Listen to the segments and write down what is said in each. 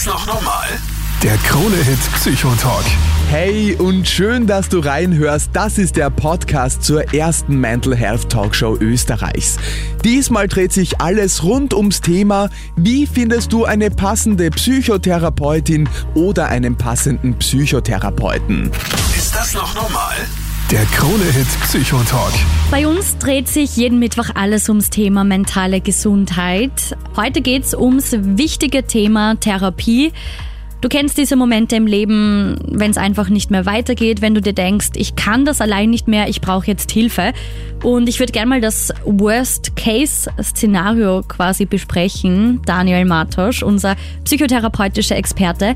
das noch normal? Der Krone-Hit Psychotalk. Hey und schön, dass du reinhörst. Das ist der Podcast zur ersten Mental Health Talkshow Österreichs. Diesmal dreht sich alles rund ums Thema, wie findest du eine passende Psychotherapeutin oder einen passenden Psychotherapeuten? Ist das noch normal? Der Krone-Hit Psychotalk. Bei uns dreht sich jeden Mittwoch alles ums Thema mentale Gesundheit. Heute geht's ums wichtige Thema Therapie. Du kennst diese Momente im Leben, wenn es einfach nicht mehr weitergeht, wenn du dir denkst, ich kann das allein nicht mehr, ich brauche jetzt Hilfe. Und ich würde gerne mal das Worst-Case-Szenario quasi besprechen. Daniel Matosch, unser psychotherapeutischer Experte.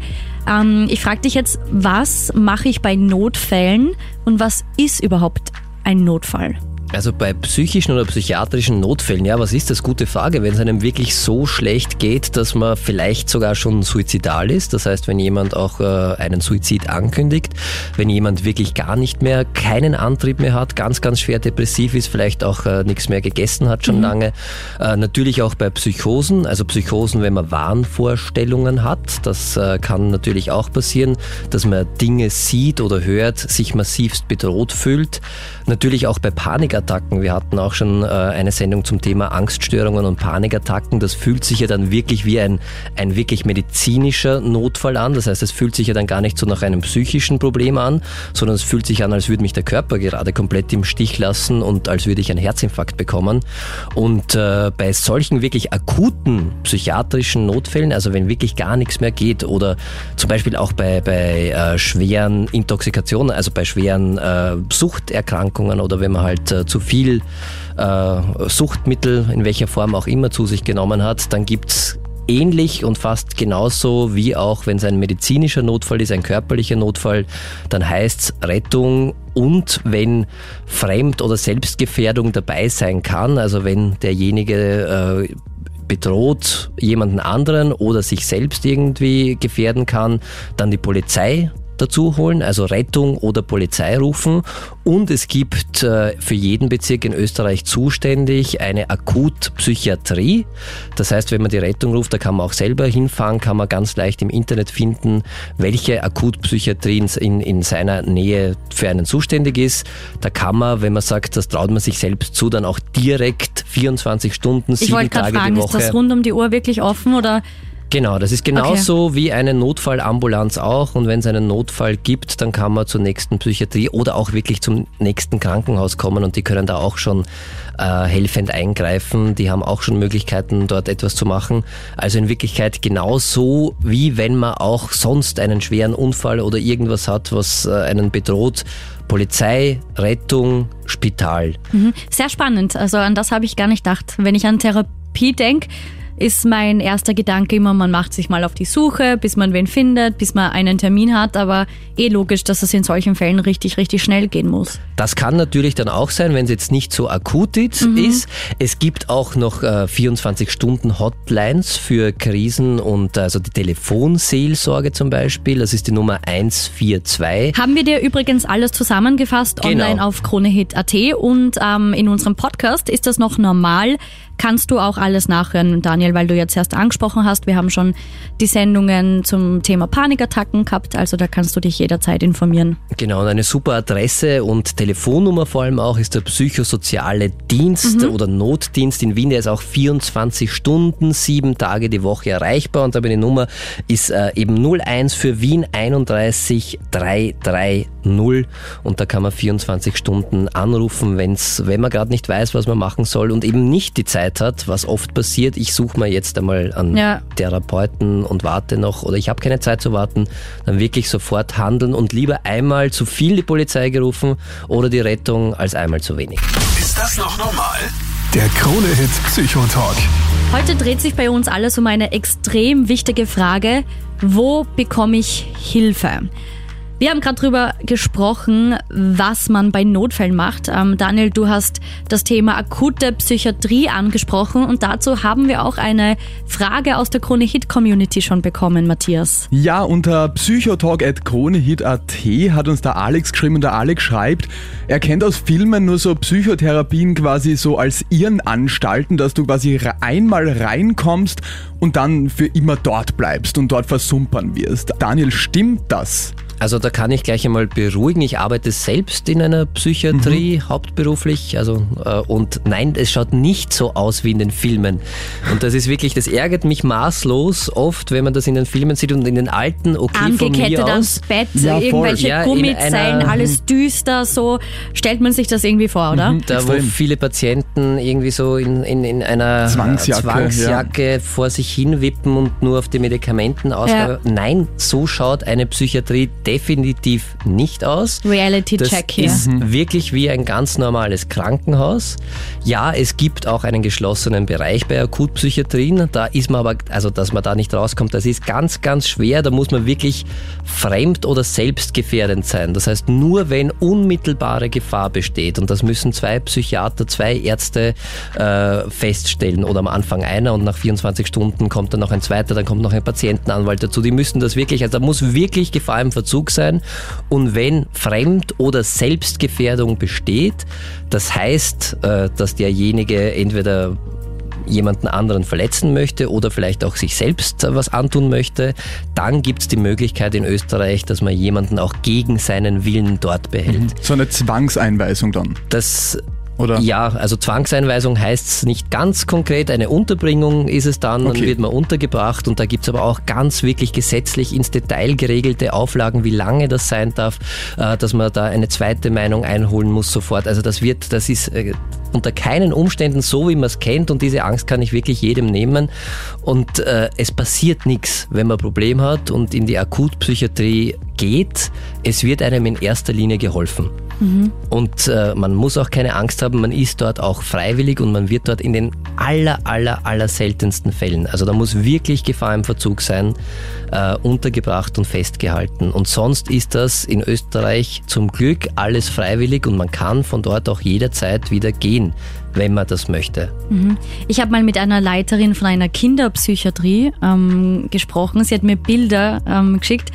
Ähm, ich frage dich jetzt, was mache ich bei Notfällen und was ist überhaupt ein Notfall? Also bei psychischen oder psychiatrischen Notfällen, ja, was ist das? Gute Frage. Wenn es einem wirklich so schlecht geht, dass man vielleicht sogar schon suizidal ist, das heißt, wenn jemand auch äh, einen Suizid ankündigt, wenn jemand wirklich gar nicht mehr, keinen Antrieb mehr hat, ganz, ganz schwer depressiv ist, vielleicht auch äh, nichts mehr gegessen hat schon mhm. lange. Äh, natürlich auch bei Psychosen, also Psychosen, wenn man Wahnvorstellungen hat, das äh, kann natürlich auch passieren, dass man Dinge sieht oder hört, sich massivst bedroht fühlt. Natürlich auch bei Panikattacken. Wir hatten auch schon äh, eine Sendung zum Thema Angststörungen und Panikattacken. Das fühlt sich ja dann wirklich wie ein, ein wirklich medizinischer Notfall an. Das heißt, es fühlt sich ja dann gar nicht so nach einem psychischen Problem an, sondern es fühlt sich an, als würde mich der Körper gerade komplett im Stich lassen und als würde ich einen Herzinfarkt bekommen. Und äh, bei solchen wirklich akuten psychiatrischen Notfällen, also wenn wirklich gar nichts mehr geht oder zum Beispiel auch bei, bei äh, schweren Intoxikationen, also bei schweren Suchterkrankungen oder wenn man halt äh, zu viel äh, Suchtmittel, in welcher Form auch immer, zu sich genommen hat, dann gibt's ähnlich und fast genauso wie auch wenn es ein medizinischer Notfall ist, ein körperlicher Notfall, dann heißt's Rettung und wenn Fremd- oder Selbstgefährdung dabei sein kann, also wenn derjenige äh, bedroht jemanden anderen oder sich selbst irgendwie gefährden kann, dann die Polizei dazu holen, also Rettung oder Polizei rufen. Und es gibt äh, für jeden Bezirk in Österreich zuständig eine Akutpsychiatrie. Das heißt, wenn man die Rettung ruft, da kann man auch selber hinfahren, kann man ganz leicht im Internet finden, welche Akutpsychiatrie in, in seiner Nähe für einen zuständig ist. Da kann man, wenn man sagt, das traut man sich selbst zu, dann auch direkt 24 Stunden, sieben Tage fragen, die Woche. Ist das rund um die Uhr wirklich offen oder Genau, das ist genauso okay. wie eine Notfallambulanz auch. Und wenn es einen Notfall gibt, dann kann man zur nächsten Psychiatrie oder auch wirklich zum nächsten Krankenhaus kommen und die können da auch schon äh, helfend eingreifen. Die haben auch schon Möglichkeiten, dort etwas zu machen. Also in Wirklichkeit genauso wie wenn man auch sonst einen schweren Unfall oder irgendwas hat, was äh, einen bedroht. Polizei, Rettung, Spital. Mhm. Sehr spannend. Also an das habe ich gar nicht gedacht. Wenn ich an Therapie denke, ist mein erster Gedanke immer, man macht sich mal auf die Suche, bis man wen findet, bis man einen Termin hat, aber eh logisch, dass es in solchen Fällen richtig, richtig schnell gehen muss. Das kann natürlich dann auch sein, wenn es jetzt nicht so akut mhm. ist. Es gibt auch noch äh, 24-Stunden-Hotlines für Krisen und also die Telefonseelsorge zum Beispiel, das ist die Nummer 142. Haben wir dir übrigens alles zusammengefasst genau. online auf kronehit.at und ähm, in unserem Podcast ist das noch normal kannst du auch alles nachhören, Daniel, weil du jetzt erst angesprochen hast. Wir haben schon die Sendungen zum Thema Panikattacken gehabt, also da kannst du dich jederzeit informieren. Genau, und eine super Adresse und Telefonnummer vor allem auch ist der psychosoziale Dienst mhm. oder Notdienst in Wien. Der ist auch 24 Stunden, sieben Tage die Woche erreichbar und aber die Nummer ist äh, eben 01 für Wien 31 330 und da kann man 24 Stunden anrufen, wenn's, wenn man gerade nicht weiß, was man machen soll und eben nicht die Zeit Zeit hat, was oft passiert. Ich suche mir jetzt einmal einen ja. Therapeuten und warte noch oder ich habe keine Zeit zu warten, dann wirklich sofort handeln und lieber einmal zu viel die Polizei gerufen oder die Rettung als einmal zu wenig. Ist das noch normal? Der Krone-Hit Psychotalk. Heute dreht sich bei uns alles um eine extrem wichtige Frage. Wo bekomme ich Hilfe? Wir haben gerade drüber gesprochen, was man bei Notfällen macht. Ähm, Daniel, du hast das Thema akute Psychiatrie angesprochen und dazu haben wir auch eine Frage aus der Krone Hit Community schon bekommen, Matthias. Ja, unter psychotalk.kronehit.at hat uns der Alex geschrieben und der Alex schreibt, er kennt aus Filmen nur so Psychotherapien quasi so als Irrenanstalten, dass du quasi einmal reinkommst und dann für immer dort bleibst und dort versumpern wirst. Daniel, stimmt das? Also da kann ich gleich einmal beruhigen. Ich arbeite selbst in einer Psychiatrie mhm. hauptberuflich. Also äh, und nein, es schaut nicht so aus wie in den Filmen. Und das ist wirklich, das ärgert mich maßlos oft, wenn man das in den Filmen sieht und in den alten, okay Angekettet von mir ans Bett, ja, irgendwelche ja, Gummizellen, alles düster, so stellt man sich das irgendwie vor, oder? Mhm, da Extrem. wo viele Patienten irgendwie so in, in, in einer Zwangsjacke, Zwangsjacke ja. vor sich hinwippen und nur auf die Medikamenten ausgaben. Nein, so schaut eine Psychiatrie definitiv nicht aus. Reality Check hier. Das ist wirklich wie ein ganz normales Krankenhaus. Ja, es gibt auch einen geschlossenen Bereich bei Akutpsychiatrien. Da ist man aber, also dass man da nicht rauskommt, das ist ganz, ganz schwer. Da muss man wirklich fremd oder selbstgefährdend sein. Das heißt, nur wenn unmittelbare Gefahr besteht, und das müssen zwei Psychiater, zwei Ärzte äh, feststellen oder am Anfang einer und nach 24 Stunden kommt dann noch ein zweiter, dann kommt noch ein Patientenanwalt dazu. Die müssen das wirklich, also da muss wirklich Gefahr im Verzug Verzug sein. Und wenn Fremd- oder Selbstgefährdung besteht, das heißt, äh, dass derjenige entweder jemanden anderen verletzen möchte oder vielleicht auch sich selbst was antun möchte, dann gibt es die Möglichkeit in Österreich, dass man jemanden auch gegen seinen Willen dort behält. Mhm. So eine Zwangseinweisung dann. Das oder? Ja, also Zwangseinweisung heißt es nicht ganz konkret. Eine Unterbringung ist es dann, okay. dann wird man untergebracht und da gibt es aber auch ganz wirklich gesetzlich ins Detail geregelte Auflagen, wie lange das sein darf, äh, dass man da eine zweite Meinung einholen muss sofort. Also das wird, das ist äh, unter keinen Umständen so, wie man es kennt und diese Angst kann ich wirklich jedem nehmen. Und äh, es passiert nichts, wenn man ein Problem hat und in die Akutpsychiatrie geht. Es wird einem in erster Linie geholfen. Und äh, man muss auch keine Angst haben, man ist dort auch freiwillig und man wird dort in den aller, aller, aller seltensten Fällen, also da muss wirklich Gefahr im Verzug sein, äh, untergebracht und festgehalten. Und sonst ist das in Österreich zum Glück alles freiwillig und man kann von dort auch jederzeit wieder gehen wenn man das möchte. Mhm. Ich habe mal mit einer Leiterin von einer Kinderpsychiatrie ähm, gesprochen. Sie hat mir Bilder ähm, geschickt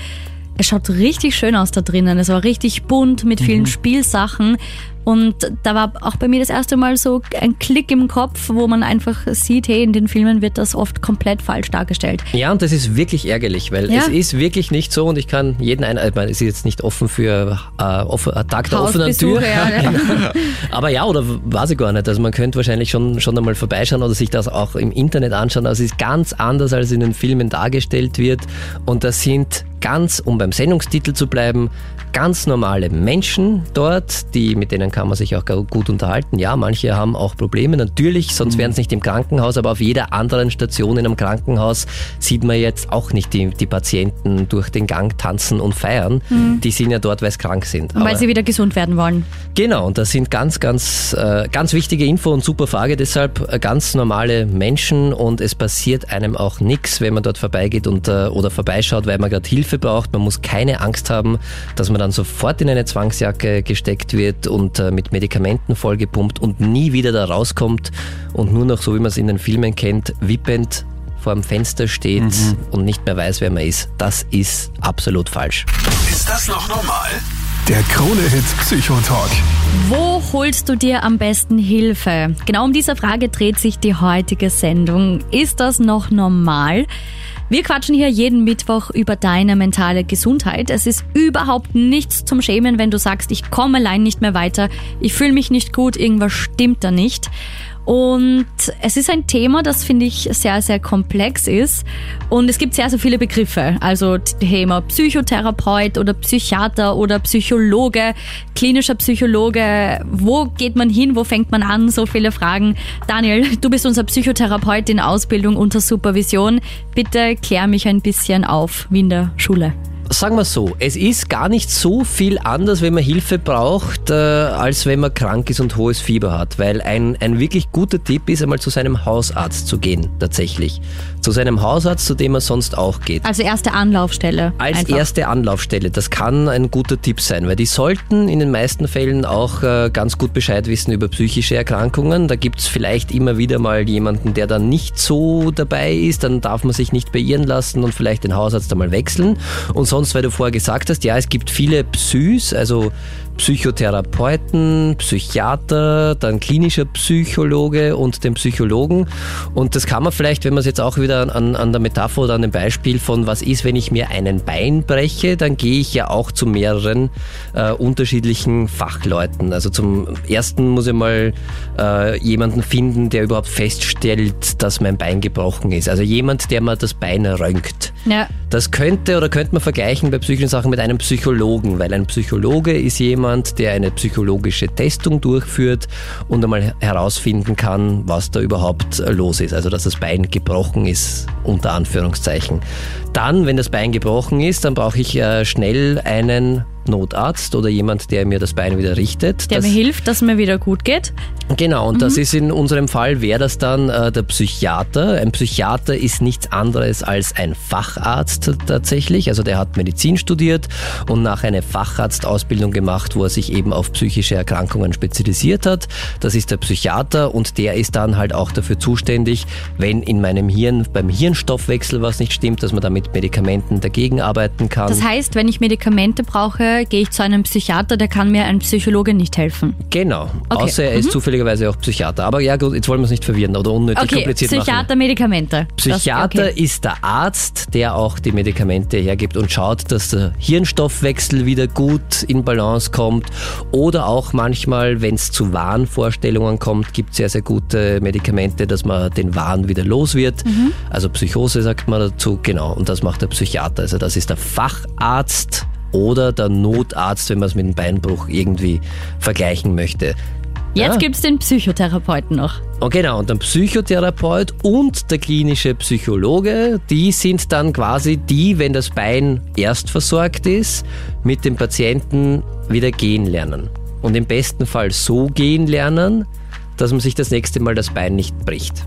es schaut richtig schön aus da drinnen. Es war richtig bunt mit vielen mhm. Spielsachen. Und da war auch bei mir das erste Mal so ein Klick im Kopf, wo man einfach sieht, hey, in den Filmen wird das oft komplett falsch dargestellt. Ja, und das ist wirklich ärgerlich, weil ja. es ist wirklich nicht so und ich kann jeden ein, ich meine, es ist jetzt nicht offen für äh, offen, äh, Tag der offenen Tür. Ja, ja. Aber ja, oder weiß ich gar nicht. Also man könnte wahrscheinlich schon, schon einmal vorbeischauen oder sich das auch im Internet anschauen. Also es ist ganz anders, als in den Filmen dargestellt wird. Und das sind ganz, um beim Sendungstitel zu bleiben, ganz normale Menschen dort, die, mit denen kann man sich auch gut unterhalten. Ja, manche haben auch Probleme, natürlich, sonst mhm. wären es nicht im Krankenhaus, aber auf jeder anderen Station in einem Krankenhaus sieht man jetzt auch nicht die, die Patienten durch den Gang tanzen und feiern. Mhm. Die sind ja dort, weil sie krank sind. weil aber, sie wieder gesund werden wollen. Genau, und das sind ganz, ganz, äh, ganz wichtige Info und super Frage. Deshalb äh, ganz normale Menschen und es passiert einem auch nichts, wenn man dort vorbeigeht und, äh, oder vorbeischaut, weil man gerade Hilfe braucht. Man muss keine Angst haben, dass man man dann sofort in eine Zwangsjacke gesteckt wird und äh, mit Medikamenten vollgepumpt und nie wieder da rauskommt und nur noch, so wie man es in den Filmen kennt, wippend vor dem Fenster steht mhm. und nicht mehr weiß, wer man ist. Das ist absolut falsch. Ist das noch normal? Der Krone-Hit Psychotalk. Wo holst du dir am besten Hilfe? Genau um diese Frage dreht sich die heutige Sendung. Ist das noch normal? Wir quatschen hier jeden Mittwoch über deine mentale Gesundheit. Es ist überhaupt nichts zum Schämen, wenn du sagst, ich komme allein nicht mehr weiter, ich fühle mich nicht gut, irgendwas stimmt da nicht. Und es ist ein Thema, das finde ich sehr, sehr komplex ist. Und es gibt sehr, sehr viele Begriffe. Also Thema Psychotherapeut oder Psychiater oder Psychologe, klinischer Psychologe. Wo geht man hin? Wo fängt man an? So viele Fragen. Daniel, du bist unser Psychotherapeut in Ausbildung unter Supervision. Bitte klär mich ein bisschen auf, wie in der Schule. Sagen wir so, es ist gar nicht so viel anders, wenn man Hilfe braucht, äh, als wenn man krank ist und hohes Fieber hat. Weil ein, ein wirklich guter Tipp ist, einmal zu seinem Hausarzt zu gehen, tatsächlich. Zu seinem Hausarzt, zu dem er sonst auch geht. Also erste Anlaufstelle. Als einfach. erste Anlaufstelle, das kann ein guter Tipp sein, weil die sollten in den meisten Fällen auch äh, ganz gut Bescheid wissen über psychische Erkrankungen. Da gibt's vielleicht immer wieder mal jemanden, der dann nicht so dabei ist, dann darf man sich nicht beirren lassen und vielleicht den Hausarzt einmal wechseln. Und sonst, weil du vorher gesagt hast, ja, es gibt viele Psys, also Psychotherapeuten, Psychiater, dann klinischer Psychologe und den Psychologen. Und das kann man vielleicht, wenn man es jetzt auch wieder an, an der Metapher oder an dem Beispiel von was ist, wenn ich mir einen Bein breche, dann gehe ich ja auch zu mehreren äh, unterschiedlichen Fachleuten. Also zum ersten muss ich mal äh, jemanden finden, der überhaupt feststellt, dass mein Bein gebrochen ist. Also jemand, der mir das Bein röntgt. Ja. Das könnte oder könnte man vergleichen bei psychischen Sachen mit einem Psychologen, weil ein Psychologe ist jemand, der eine psychologische Testung durchführt und einmal herausfinden kann, was da überhaupt los ist. Also dass das Bein gebrochen ist, unter Anführungszeichen. Dann, wenn das Bein gebrochen ist, dann brauche ich äh, schnell einen Notarzt oder jemand, der mir das Bein wieder richtet. Der mir hilft, dass mir wieder gut geht. Genau, und das ist in unserem Fall, wäre das dann äh, der Psychiater. Ein Psychiater ist nichts anderes als ein Facharzt tatsächlich. Also der hat Medizin studiert und nach eine Facharztausbildung gemacht, wo er sich eben auf psychische Erkrankungen spezialisiert hat. Das ist der Psychiater und der ist dann halt auch dafür zuständig, wenn in meinem Hirn beim Hirnstoffwechsel was nicht stimmt, dass man da mit Medikamenten dagegen arbeiten kann. Das heißt, wenn ich Medikamente brauche, gehe ich zu einem Psychiater, der kann mir ein Psychologe nicht helfen. genau, Okay. außer er ist zufälligerweise auch Psychiater. Aber ja gut, jetzt wollen wir es nicht verwirren oder unnötig Okay, kompliziert machen. Psychiater, Medikamente. Psychiater Das, okay. ist der Arzt, der auch die Medikamente hergibt und schaut, dass der Hirnstoffwechsel wieder gut in Balance kommt. Oder auch manchmal, wenn es zu Wahnvorstellungen kommt, gibt es sehr, sehr gute Medikamente, dass man den Wahn wieder los wird. Also Psychose sagt man dazu, genau. Und das macht der Psychiater. Also das ist der Facharzt oder der Notarzt, wenn man es mit dem Beinbruch irgendwie vergleichen möchte. Jetzt Ja. gibt's den Psychotherapeuten noch. Und genau, und der Psychotherapeut und der klinische Psychologe, die sind dann quasi die, wenn das Bein erst versorgt ist, mit dem Patienten wieder gehen lernen. Und im besten Fall so gehen lernen, dass man sich das nächste Mal das Bein nicht bricht.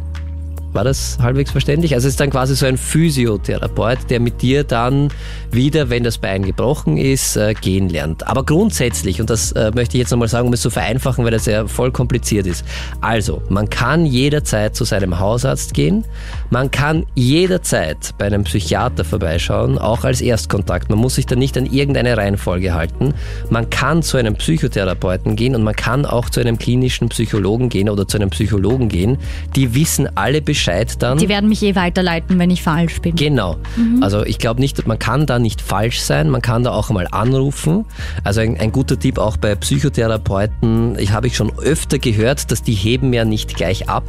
War das halbwegs verständlich? Also es ist dann quasi so ein Physiotherapeut, der mit dir dann wieder, wenn das Bein gebrochen ist, äh, gehen lernt. Aber grundsätzlich, und das äh, möchte ich jetzt nochmal sagen, um es zu vereinfachen, weil das ja voll kompliziert ist. Also, man kann jederzeit zu seinem Hausarzt gehen, man kann jederzeit bei einem Psychiater vorbeischauen, auch als Erstkontakt. Man muss sich da nicht an irgendeine Reihenfolge halten. Man kann zu einem Psychotherapeuten gehen und man kann auch zu einem klinischen Psychologen gehen oder zu einem Psychologen gehen. Die wissen alle Bescheid dann. Die werden mich eh weiterleiten, wenn ich falsch bin. Genau. Also ich glaube nicht, man kann da nicht falsch sein, man kann da auch mal anrufen. Also ein, ein guter Tipp auch bei Psychotherapeuten, ich habe ich schon öfter gehört, dass die heben ja nicht gleich ab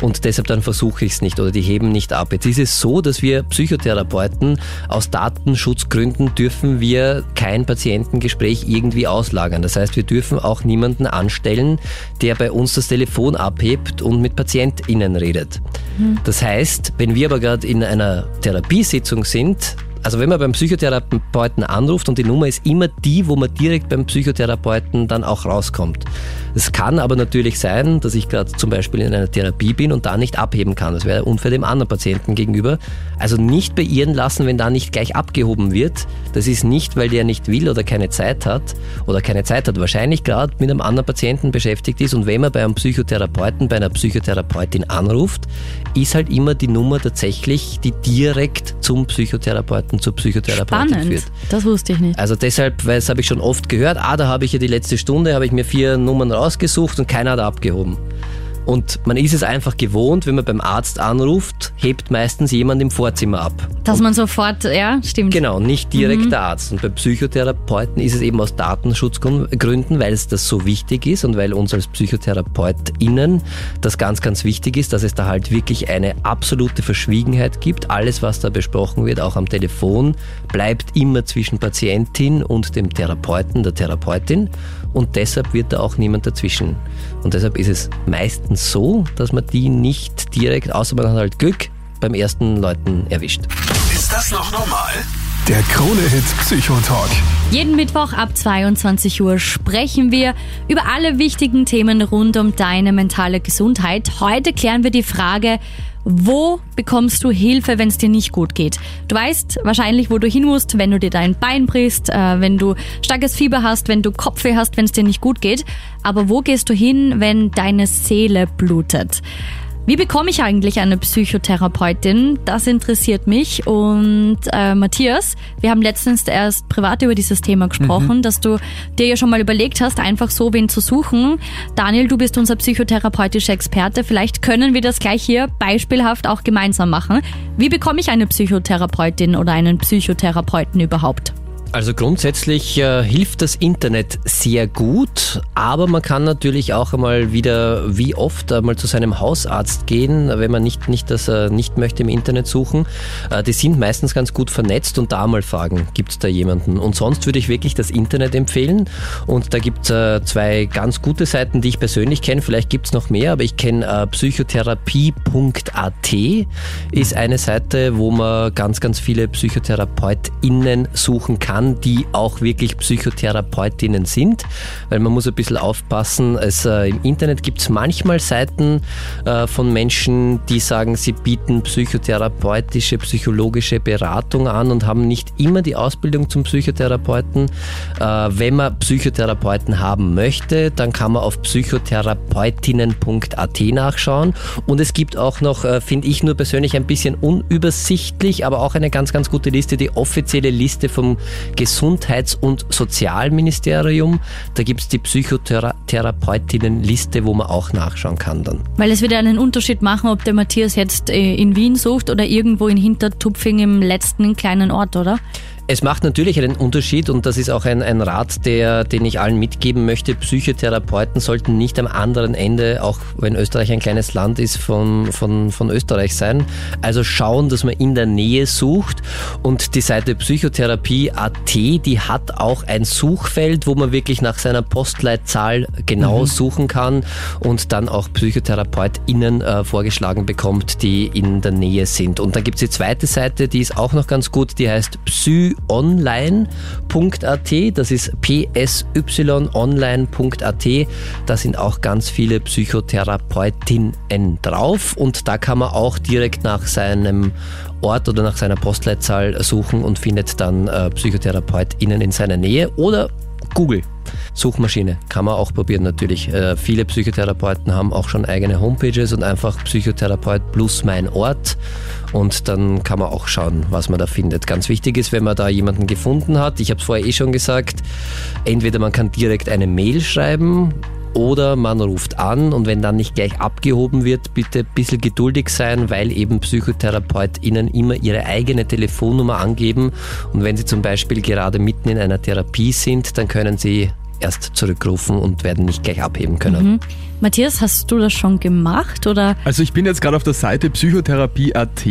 und deshalb dann versuche ich es nicht oder die heben nicht ab. Jetzt ist es so, dass wir Psychotherapeuten aus Datenschutzgründen dürfen wir kein Patientengespräch irgendwie auslagern. Das heißt, wir dürfen auch niemanden anstellen, der bei uns das Telefon abhebt und mit PatientInnen redet. Das heißt, wenn wir aber gerade in einer Therapiesitzung sind, also wenn man beim Psychotherapeuten anruft und die Nummer ist immer die, wo man direkt beim Psychotherapeuten dann auch rauskommt. Es kann aber natürlich sein, dass ich gerade zum Beispiel in einer Therapie bin und da nicht abheben kann. Das wäre unfair dem anderen Patienten gegenüber. Also nicht beirren lassen, wenn da nicht gleich abgehoben wird. Das ist nicht, weil der nicht will oder keine Zeit hat oder keine Zeit hat, wahrscheinlich gerade mit einem anderen Patienten beschäftigt ist. Und wenn man bei einem Psychotherapeuten, bei einer Psychotherapeutin anruft, ist halt immer die Nummer tatsächlich, die direkt zum Psychotherapeuten, zur Psychotherapeutin Spannend. führt. Das wusste ich nicht. Also deshalb, weil das habe ich schon oft gehört, ah, da habe ich ja die letzte Stunde, habe ich mir vier Nummern rausgesucht und keiner hat abgehoben. Und man ist es einfach gewohnt, wenn man beim Arzt anruft, hebt meistens jemand im Vorzimmer ab. Dass man sofort, ja, stimmt. Genau, nicht direkt der Arzt. Und bei Psychotherapeuten ist es eben aus Datenschutzgründen, weil es das so wichtig ist und weil uns als PsychotherapeutInnen das ganz, ganz wichtig ist, dass es da halt wirklich eine absolute Verschwiegenheit gibt. Alles, was da besprochen wird, auch am Telefon, bleibt immer zwischen Patientin und dem Therapeuten, der Therapeutin. Und deshalb wird da auch niemand dazwischen. Und deshalb ist es meistens so, dass man die nicht direkt, außer man hat halt Glück, beim ersten Leuten erwischt. Ist das noch normal? Der Krone-Hit Psychotalk. Jeden Mittwoch ab 22 Uhr sprechen wir über alle wichtigen Themen rund um deine mentale Gesundheit. Heute klären wir die Frage, wo bekommst du Hilfe, wenn es dir nicht gut geht? Du weißt wahrscheinlich, wo du hin musst, wenn du dir dein Bein brichst, äh, wenn du starkes Fieber hast, wenn du Kopfweh hast, wenn es dir nicht gut geht. Aber wo gehst du hin, wenn deine Seele blutet? Wie bekomme ich eigentlich eine Psychotherapeutin? Das interessiert mich. Und äh, Matthias, wir haben letztens erst privat über dieses Thema gesprochen, mhm. dass du dir ja schon mal überlegt hast, einfach so wen zu suchen. Daniel, du bist unser psychotherapeutischer Experte. Vielleicht können wir das gleich hier beispielhaft auch gemeinsam machen. Wie bekomme ich eine Psychotherapeutin oder einen Psychotherapeuten überhaupt? Also grundsätzlich äh, hilft das Internet sehr gut, aber man kann natürlich auch einmal wieder, wie oft, einmal zu seinem Hausarzt gehen, wenn man nicht, nicht das äh, nicht möchte im Internet suchen. Äh, die sind meistens ganz gut vernetzt und da mal fragen, gibt es da jemanden? Und sonst würde ich wirklich das Internet empfehlen und da gibt es äh, zwei ganz gute Seiten, die ich persönlich kenne, vielleicht gibt es noch mehr, aber ich kenne äh, psychotherapie.at ist eine Seite, wo man ganz, ganz viele PsychotherapeutInnen suchen kann an, die auch wirklich Psychotherapeutinnen sind, weil man muss ein bisschen aufpassen. Es, äh, Im Internet gibt es manchmal Seiten äh, von Menschen, die sagen, sie bieten psychotherapeutische, psychologische Beratung an und haben nicht immer die Ausbildung zum Psychotherapeuten. Äh, wenn man Psychotherapeuten haben möchte, dann kann man auf psychotherapeutinnen.at nachschauen. Und es gibt auch noch, äh, finde ich nur persönlich ein bisschen unübersichtlich, aber auch eine ganz, ganz gute Liste, die offizielle Liste vom Gesundheits- und Sozialministerium. Da gibt es die Psychotherapeutinnenliste, wo man auch nachschauen kann dann. Weil es wird einen Unterschied machen, ob der Matthias jetzt äh, in Wien sucht oder irgendwo in Hintertupfing im letzten kleinen Ort, oder? Es macht natürlich einen Unterschied und das ist auch ein, ein Rat, der, den ich allen mitgeben möchte. Psychotherapeuten sollten nicht am anderen Ende, auch wenn Österreich ein kleines Land ist, von, von, von Österreich sein. Also schauen, dass man in der Nähe sucht und die Seite Psychotherapie.at, die hat auch ein Suchfeld, wo man wirklich nach seiner Postleitzahl genau mhm. suchen kann und dann auch PsychotherapeutInnen äh, vorgeschlagen bekommt, die in der Nähe sind. Und dann gibt es die zweite Seite, die ist auch noch ganz gut, die heißt Psy psyonline.at, das ist psyonline.at, da sind auch ganz viele Psychotherapeutinnen drauf. Und da kann man auch direkt nach seinem Ort oder nach seiner Postleitzahl suchen und findet dann äh, PsychotherapeutInnen in seiner Nähe. Oder Google. Suchmaschine kann man auch probieren natürlich. Äh, viele Psychotherapeuten haben auch schon eigene Homepages und einfach Psychotherapeut plus mein Ort und dann kann man auch schauen, was man da findet. Ganz wichtig ist, wenn man da jemanden gefunden hat, ich habe es vorher eh schon gesagt, entweder man kann direkt eine Mail schreiben oder man ruft an und wenn dann nicht gleich abgehoben wird, bitte ein bisschen geduldig sein, weil eben PsychotherapeutInnen immer ihre eigene Telefonnummer angeben und wenn sie zum Beispiel gerade mitten in einer Therapie sind, dann können sie erst zurückrufen und werden nicht gleich abheben können. Mhm. Matthias, hast du das schon gemacht oder? Also ich bin jetzt gerade auf der Seite psychotherapie.at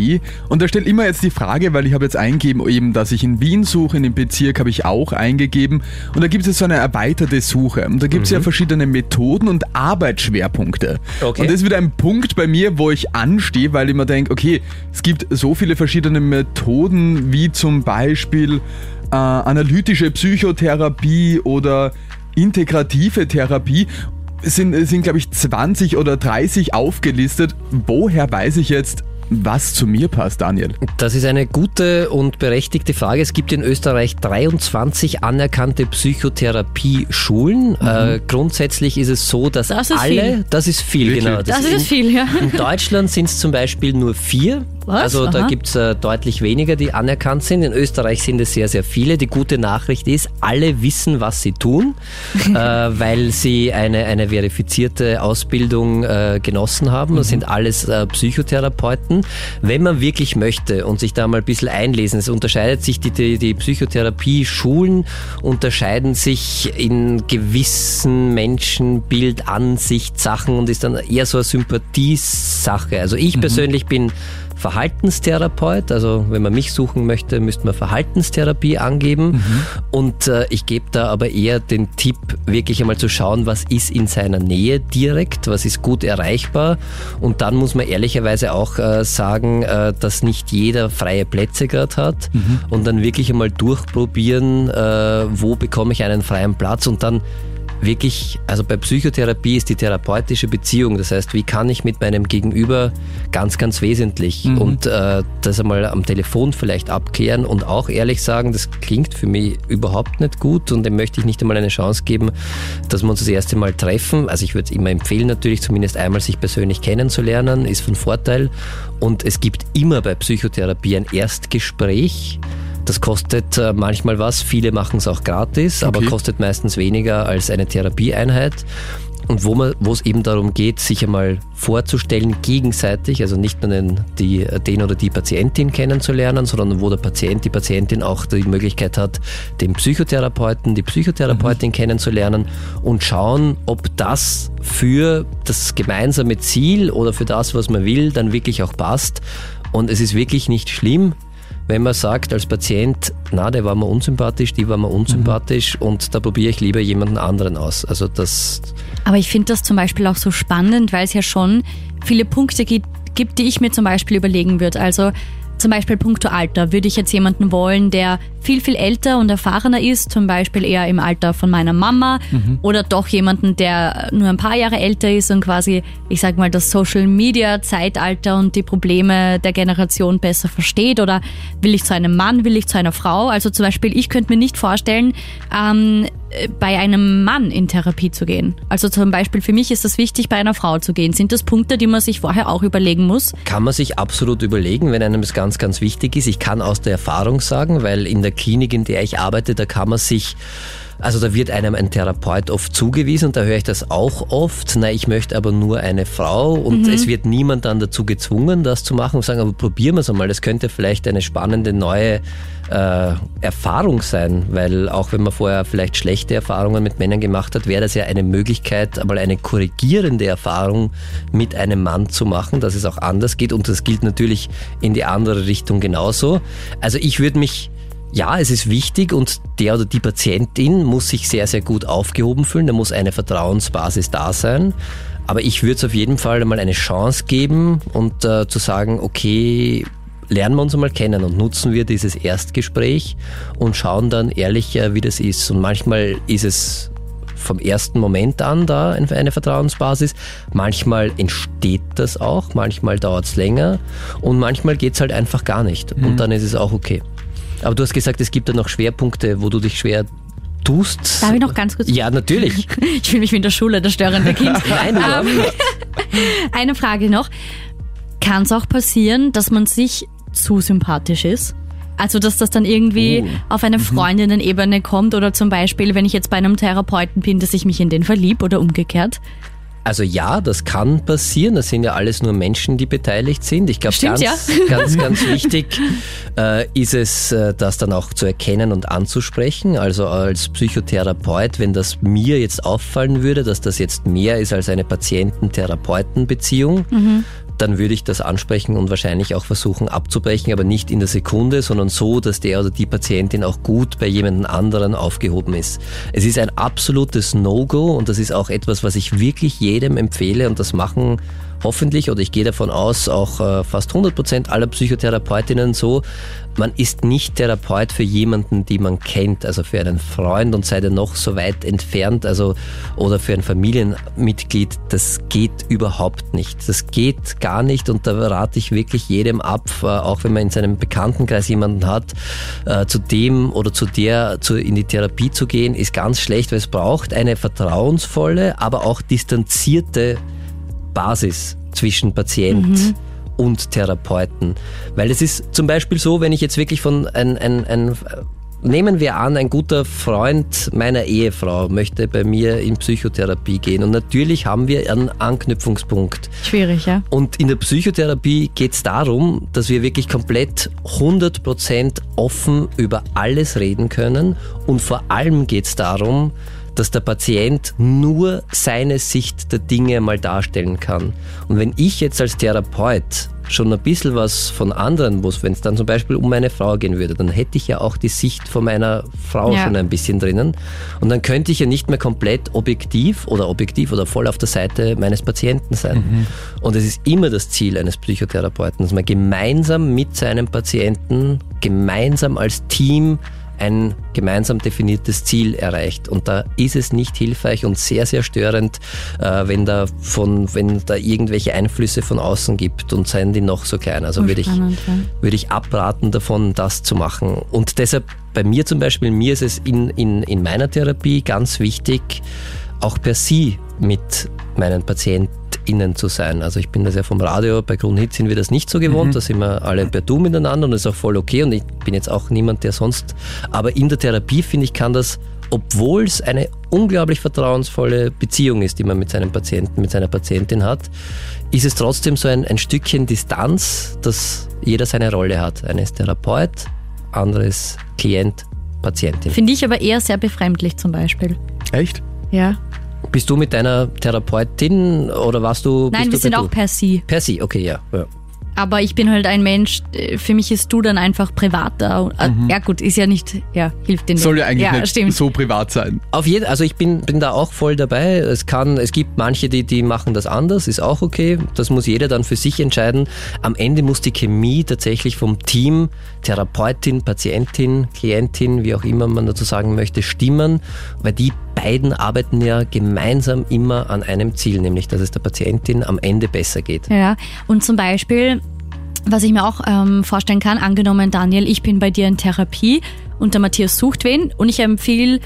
und da stellt immer jetzt die Frage, weil ich habe jetzt eingegeben eben, dass ich in Wien suche, in dem Bezirk habe ich auch eingegeben und da gibt es jetzt so eine erweiterte Suche und da gibt es mhm. ja verschiedene Methoden und Arbeitsschwerpunkte. Okay. Und das ist wieder ein Punkt bei mir, wo ich anstehe, weil ich mir denke, okay, es gibt so viele verschiedene Methoden, wie zum Beispiel äh, analytische Psychotherapie oder integrative Therapie sind, sind glaube ich, 20 oder 30 aufgelistet. Woher weiß ich jetzt, was zu mir passt, Daniel? Das ist eine gute und berechtigte Frage. Es gibt in Österreich 23 anerkannte Psychotherapie-Schulen. Mhm. Äh, grundsätzlich ist es so, dass das alle, viel. das ist viel, Wirklich? genau. Das, das ist in, viel, ja. In Deutschland sind es zum Beispiel nur vier. Was? Also Aha. da gibt es äh, deutlich weniger, die anerkannt sind. In Österreich sind es sehr, sehr viele. Die gute Nachricht ist, alle wissen, was sie tun, äh, weil sie eine, eine verifizierte Ausbildung äh, genossen haben. Das mhm. sind alles äh, Psychotherapeuten. Wenn man wirklich möchte und sich da mal ein bisschen einlesen, es unterscheidet sich, die, die, die Psychotherapie-Schulen unterscheiden sich in gewissen Menschenbild, Ansicht, Sachen und ist dann eher so eine Sympathiesache. Also ich mhm. persönlich bin Verhaltenstherapeut. Also wenn man mich suchen möchte, müsste man Verhaltenstherapie angeben. Mhm. Und äh, ich gebe da aber eher den Tipp, wirklich einmal zu schauen, was ist in seiner Nähe direkt, was ist gut erreichbar. Und dann muss man ehrlicherweise auch äh, sagen, äh, dass nicht jeder freie Plätze gerade hat. Mhm. Und dann wirklich einmal durchprobieren, äh, wo bekomme ich einen freien Platz und dann wirklich, also bei Psychotherapie ist die therapeutische Beziehung, das heißt, wie kann ich mit meinem Gegenüber ganz, ganz wesentlich mhm. und äh, das einmal am Telefon vielleicht abklären und auch ehrlich sagen, das klingt für mich überhaupt nicht gut und dem möchte ich nicht einmal eine Chance geben, dass wir uns das erste Mal treffen. Also ich würde es immer empfehlen, natürlich zumindest einmal sich persönlich kennenzulernen, ist von Vorteil und es gibt immer bei Psychotherapie ein Erstgespräch, das kostet äh, manchmal was, viele machen es auch gratis, okay. aber kostet meistens weniger als eine Therapieeinheit. Und wo, man, wo es eben darum geht, sich einmal vorzustellen, gegenseitig, also nicht nur den, die, den oder die Patientin kennenzulernen, sondern wo der Patient, die Patientin auch die Möglichkeit hat, den Psychotherapeuten, die Psychotherapeutin mhm. kennenzulernen und schauen, ob das für das gemeinsame Ziel oder für das, was man will, dann wirklich auch passt. Und es ist wirklich nicht schlimm, wenn man sagt als Patient, na, der war mir unsympathisch, die war mir unsympathisch mhm. und da probiere ich lieber jemanden anderen aus. Also das. Aber ich finde das zum Beispiel auch so spannend, weil es ja schon viele Punkte gibt, gibt, die ich mir zum Beispiel überlegen würde. Also zum Beispiel puncto Alter. Würde ich jetzt jemanden wollen, der viel, viel älter und erfahrener ist, zum Beispiel eher im Alter von meiner Mama mhm. oder doch jemanden, der nur ein paar Jahre älter ist und quasi, ich sag mal, das Social Media Zeitalter und die Probleme der Generation besser versteht oder will ich zu einem Mann, will ich zu einer Frau? Also zum Beispiel, ich könnte mir nicht vorstellen, ähm, bei einem Mann in Therapie zu gehen? Also zum Beispiel für mich ist es wichtig, bei einer Frau zu gehen. Sind das Punkte, die man sich vorher auch überlegen muss? Kann man sich absolut überlegen, wenn einem das ganz, ganz wichtig ist. Ich kann aus der Erfahrung sagen, weil in der Klinik, in der ich arbeite, da kann man sich also da wird einem ein Therapeut oft zugewiesen und da höre ich das auch oft. Na, ich möchte aber nur eine Frau und mhm. es wird niemand dann dazu gezwungen, das zu machen und sagen, aber probieren wir es einmal. Das könnte vielleicht eine spannende neue äh, Erfahrung sein, weil auch wenn man vorher vielleicht schlechte Erfahrungen mit Männern gemacht hat, wäre das ja eine Möglichkeit, einmal eine korrigierende Erfahrung mit einem Mann zu machen, dass es auch anders geht und das gilt natürlich in die andere Richtung genauso. Also ich würde mich ja, es ist wichtig und der oder die Patientin muss sich sehr, sehr gut aufgehoben fühlen. Da muss eine Vertrauensbasis da sein. Aber ich würde es auf jeden Fall einmal eine Chance geben und äh, zu sagen, okay, lernen wir uns einmal kennen und nutzen wir dieses Erstgespräch und schauen dann ehrlich, äh, wie das ist. Und manchmal ist es vom ersten Moment an da eine Vertrauensbasis. Manchmal entsteht das auch, manchmal dauert es länger und manchmal geht es halt einfach gar nicht. Mhm. Und dann ist es auch okay. Aber du hast gesagt, es gibt da noch Schwerpunkte, wo du dich schwer tust. Darf ich noch ganz kurz? Ja, natürlich. ich fühle mich wie in der Schule, das störende Kind. Nein, um, ähm, Eine Frage noch. Kann es auch passieren, dass man sich zu sympathisch ist? Also, dass das dann irgendwie oh. auf eine mhm. Freundinnen-Ebene kommt oder zum Beispiel, wenn ich jetzt bei einem Therapeuten bin, dass ich mich in den verlieb oder umgekehrt? Also ja, das kann passieren. Das sind ja alles nur Menschen, die beteiligt sind. Ich glaube, ganz, ja. ganz, ganz wichtig äh, ist es, äh, das dann auch zu erkennen und anzusprechen. Also als Psychotherapeut, wenn das mir jetzt auffallen würde, dass das jetzt mehr ist als eine Patienten-Therapeuten-Beziehung, mhm dann würde ich das ansprechen und wahrscheinlich auch versuchen abzubrechen, aber nicht in der Sekunde, sondern so, dass der oder die Patientin auch gut bei jemandem anderen aufgehoben ist. Es ist ein absolutes No-Go und das ist auch etwas, was ich wirklich jedem empfehle und das machen hoffentlich, oder ich gehe davon aus, auch äh, fast 100 Prozent aller Psychotherapeutinnen so, man ist nicht Therapeut für jemanden, die man kennt, also für einen Freund und sei der noch so weit entfernt, also oder für ein Familienmitglied, das geht überhaupt nicht. Das geht gar nicht und da rate ich wirklich jedem ab, äh, auch wenn man in seinem Bekanntenkreis jemanden hat, äh, zu dem oder zu der in die Therapie zu gehen, ist ganz schlecht, weil es braucht eine vertrauensvolle, aber auch distanzierte Basis zwischen Patient mhm. und Therapeuten. Weil es ist zum Beispiel so, wenn ich jetzt wirklich von ein, ein, ein Nehmen wir an, ein guter Freund meiner Ehefrau möchte bei mir in Psychotherapie gehen. Und natürlich haben wir einen Anknüpfungspunkt. Schwierig, ja. Und in der Psychotherapie geht es darum, dass wir wirklich komplett 100% offen über alles reden können. Und vor allem geht es darum, dass der Patient nur seine Sicht der Dinge mal darstellen kann. Und wenn ich jetzt als Therapeut schon ein bisschen was von anderen muss, wenn es dann zum Beispiel um meine Frau gehen würde, dann hätte ich ja auch die Sicht von meiner Frau Ja. schon ein bisschen drinnen. Und dann könnte ich ja nicht mehr komplett objektiv oder objektiv oder voll auf der Seite meines Patienten sein. Und es ist immer das Ziel eines Psychotherapeuten, dass man gemeinsam mit seinem Patienten, gemeinsam als Team ein gemeinsam definiertes Ziel erreicht. Und da ist es nicht hilfreich und sehr, sehr störend, äh, wenn da von, wenn da irgendwelche Einflüsse von außen gibt und seien die noch so klein. Also würde ich, würde ich abraten davon, das zu machen. Und deshalb bei mir zum Beispiel, mir ist es in, in, in meiner Therapie ganz wichtig, auch per Sie mit meinen PatientInnen zu sein. Also ich bin das ja vom Radio, bei Kronhit sind wir das nicht so gewohnt, da sind wir alle per Du miteinander und das ist auch voll okay und ich bin jetzt auch niemand, der sonst, aber in der Therapie finde ich, kann das, obwohl es eine unglaublich vertrauensvolle Beziehung ist, die man mit seinem Patienten, mit seiner Patientin hat, ist es trotzdem so ein, ein Stückchen Distanz, dass jeder seine Rolle hat. Eine ist Therapeut, andere ist Klient, Patientin. Finde ich aber eher sehr befremdlich zum Beispiel. Echt? Ja. Bist du mit deiner Therapeutin oder warst du? Nein, bist wir du sind auch Du? per Sie. Per Sie, okay, ja. ja. Aber ich bin halt ein Mensch, äh, für mich ist du dann einfach privater. Äh, Ja gut, ist ja nicht, ja, hilft dir nicht. Soll ja eigentlich ja, nicht stimmt. so privat sein. Auf jeden, also ich bin, bin da auch voll dabei. Es kann, es gibt manche, die, die machen das anders, ist auch okay. Das muss jeder dann für sich entscheiden. Am Ende muss die Chemie tatsächlich vom Team, Therapeutin, Patientin, Klientin, wie auch immer man dazu sagen möchte, stimmen, weil die beiden arbeiten ja gemeinsam immer an einem Ziel, nämlich dass es der Patientin am Ende besser geht. Ja, und zum Beispiel, was ich mir auch ähm, vorstellen kann, angenommen, Daniel, ich bin bei dir in Therapie und der Matthias sucht wen und ich empfehle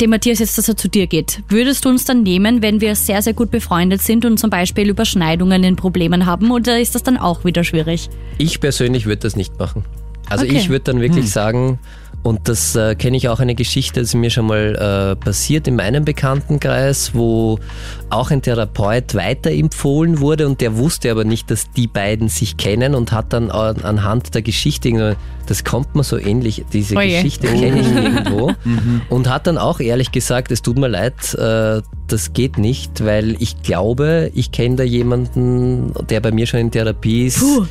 dem Matthias jetzt, dass er zu dir geht. Würdest du uns dann nehmen, wenn wir sehr, sehr gut befreundet sind und zum Beispiel Überschneidungen in Problemen haben oder ist das dann auch wieder schwierig? Ich persönlich würde das nicht machen. Also Okay. ich würde dann wirklich sagen, und das äh, kenne ich auch eine Geschichte, das ist mir schon mal äh, passiert in meinem Bekanntenkreis, wo auch ein Therapeut weiterempfohlen wurde und der wusste aber nicht, dass die beiden sich kennen und hat dann an, anhand der Geschichte, das kommt mir so ähnlich, diese Oje. Geschichte kenne ich irgendwo und hat dann auch ehrlich gesagt, es tut mir leid, äh, das geht nicht, weil ich glaube, ich kenne da jemanden, der bei mir schon in Therapie ist Puh.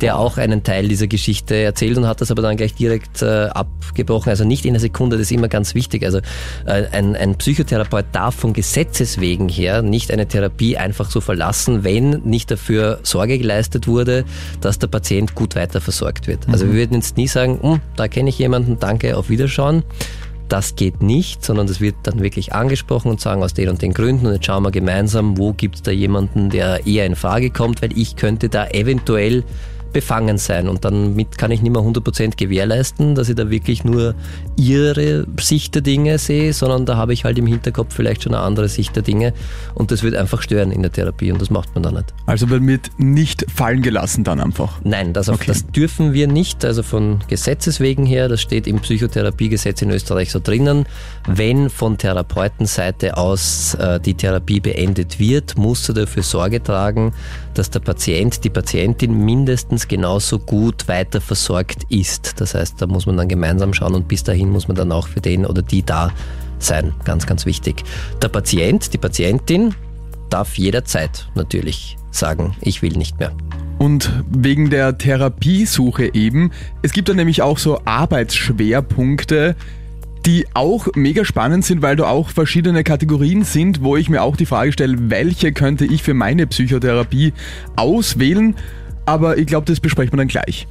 Der auch einen Teil dieser Geschichte erzählt und hat das aber dann gleich direkt äh, abgebrochen. Also nicht in einer Sekunde, das ist immer ganz wichtig. Also äh, ein, ein Psychotherapeut darf von Gesetzes wegen her nicht eine Therapie einfach so verlassen, wenn nicht dafür Sorge geleistet wurde, dass der Patient gut weiter versorgt wird. Also wir würden jetzt nie sagen, "Hm, da kenne ich jemanden, danke, auf Wiederschauen. Das geht nicht, sondern das wird dann wirklich angesprochen und sagen aus den und den Gründen und jetzt schauen wir gemeinsam, wo gibt es da jemanden, der eher in Frage kommt, weil ich könnte da eventuell befangen sein. Und damit kann ich nicht mehr 100% gewährleisten, dass ich da wirklich nur ihre Sicht der Dinge sehe, sondern da habe ich halt im Hinterkopf vielleicht schon eine andere Sicht der Dinge und das wird einfach stören in der Therapie und das macht man dann nicht. Also wird nicht fallen gelassen dann einfach. Nein, das, Okay. das dürfen wir nicht, also von Gesetzes wegen her, das steht im Psychotherapiegesetz in Österreich so drinnen. Wenn von Therapeutenseite aus äh, die Therapie beendet wird, muss er dafür Sorge tragen, dass der Patient, die Patientin mindestens genauso gut weiter versorgt ist. Das heißt, da muss man dann gemeinsam schauen und bis dahin muss man dann auch für den oder die da sein. Ganz, ganz wichtig. Der Patient, die Patientin darf jederzeit natürlich sagen, ich will nicht mehr. Und wegen der Therapiesuche eben, es gibt da nämlich auch so Arbeitsschwerpunkte, die auch mega spannend sind, weil da auch verschiedene Kategorien sind, wo ich mir auch die Frage stelle, welche könnte ich für meine Psychotherapie auswählen. Aber ich glaube, das besprechen wir dann gleich.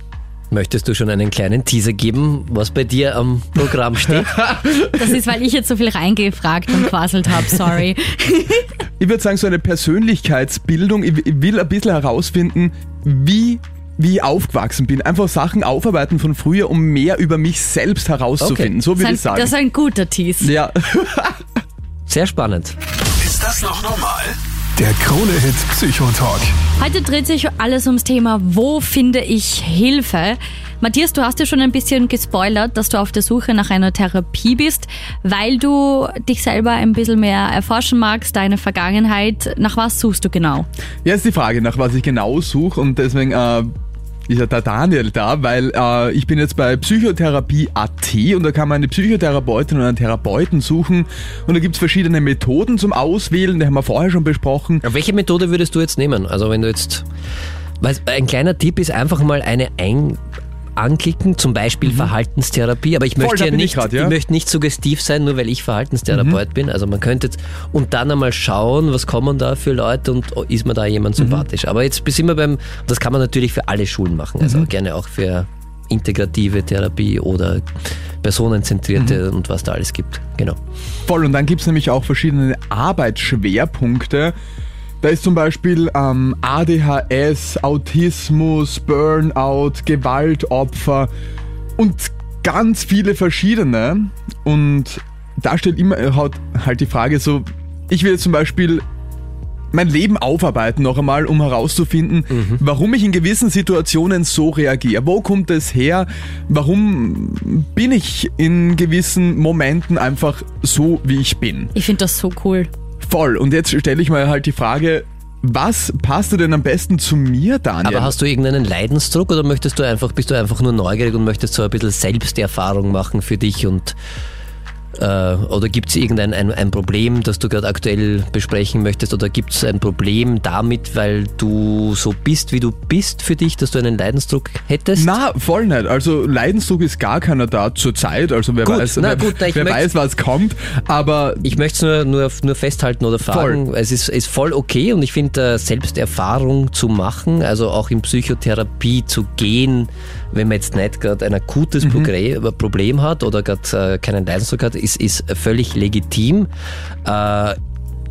Möchtest du schon einen kleinen Teaser geben, was bei dir am Programm steht? Das ist, weil ich jetzt so viel reingefragt und quasselt habe, sorry. Ich würde sagen, so eine Persönlichkeitsbildung. Ich will ein bisschen herausfinden, wie, wie ich aufgewachsen bin. Einfach Sachen aufarbeiten von früher, um mehr über mich selbst herauszufinden. Okay. So Das würde ich ist ein, sagen. das ist ein guter Tease. ja. Sehr spannend. Ist das noch normal? Der Krone-Hit Psychotalk. Heute dreht sich alles ums Thema, wo finde ich Hilfe? Matthias, du hast ja schon ein bisschen gespoilert, dass du auf der Suche nach einer Therapie bist, weil du dich selber ein bisschen mehr erforschen magst, deine Vergangenheit. Nach was suchst du genau? Ja, ist die Frage, nach was ich genau suche und deswegen äh, ist ja der Daniel da, weil äh, ich bin jetzt bei Psychotherapie.at und da kann man eine Psychotherapeutin oder einen Therapeuten suchen und da gibt es verschiedene Methoden zum Auswählen, die haben wir vorher schon besprochen. Ja, welche Methode würdest du jetzt nehmen? Also wenn du jetzt, weil ein kleiner Tipp ist einfach mal eine ein anklicken, zum Beispiel mhm. Verhaltenstherapie, aber ich Voll, möchte da ja bin ich nicht, grad, ja. ich möchte nicht suggestiv sein, nur weil ich Verhaltenstherapeut bin. Also man könnte jetzt und dann einmal schauen, was kommen da für Leute und ist mir da jemand sympathisch. Aber jetzt sind wir beim, das kann man natürlich für alle Schulen machen, also gerne auch für integrative Therapie oder personenzentrierte und was da alles gibt. Genau. Voll, und dann gibt es nämlich auch verschiedene Arbeitsschwerpunkte. Da ist zum Beispiel ähm, ADHS, Autismus, Burnout, Gewaltopfer und ganz viele verschiedene. Und da stellt immer halt, halt die Frage so, ich will jetzt zum Beispiel mein Leben aufarbeiten noch einmal, um herauszufinden, warum ich in gewissen Situationen so reagiere. Wo kommt es her? Warum bin ich in gewissen Momenten einfach so, wie ich bin? Ich finde das so cool. Voll. Und jetzt stelle ich mal halt die Frage, was passt du denn am besten zu mir, Daniel? Aber hast du irgendeinen Leidensdruck oder möchtest du einfach, bist du einfach nur neugierig und möchtest so ein bisschen Selbsterfahrung machen für dich und oder gibt es irgendein ein, ein Problem, das du gerade aktuell besprechen möchtest oder gibt es ein Problem damit, weil du so bist, wie du bist für dich, dass du einen Leidensdruck hättest? Na, voll nicht. Also Leidensdruck ist gar keiner da zur Zeit. Also wer Gut, weiß, na wer, gut, na, wer weiß, was kommt. Aber Ich möchte es nur, nur, nur festhalten oder fragen. Es ist, ist voll okay und ich finde, äh, Selbsterfahrung zu machen, also auch in Psychotherapie zu gehen, wenn man jetzt nicht gerade ein akutes Progre- Problem hat oder gerade äh, keinen Leidensdruck hat, ist, ist völlig legitim. Äh,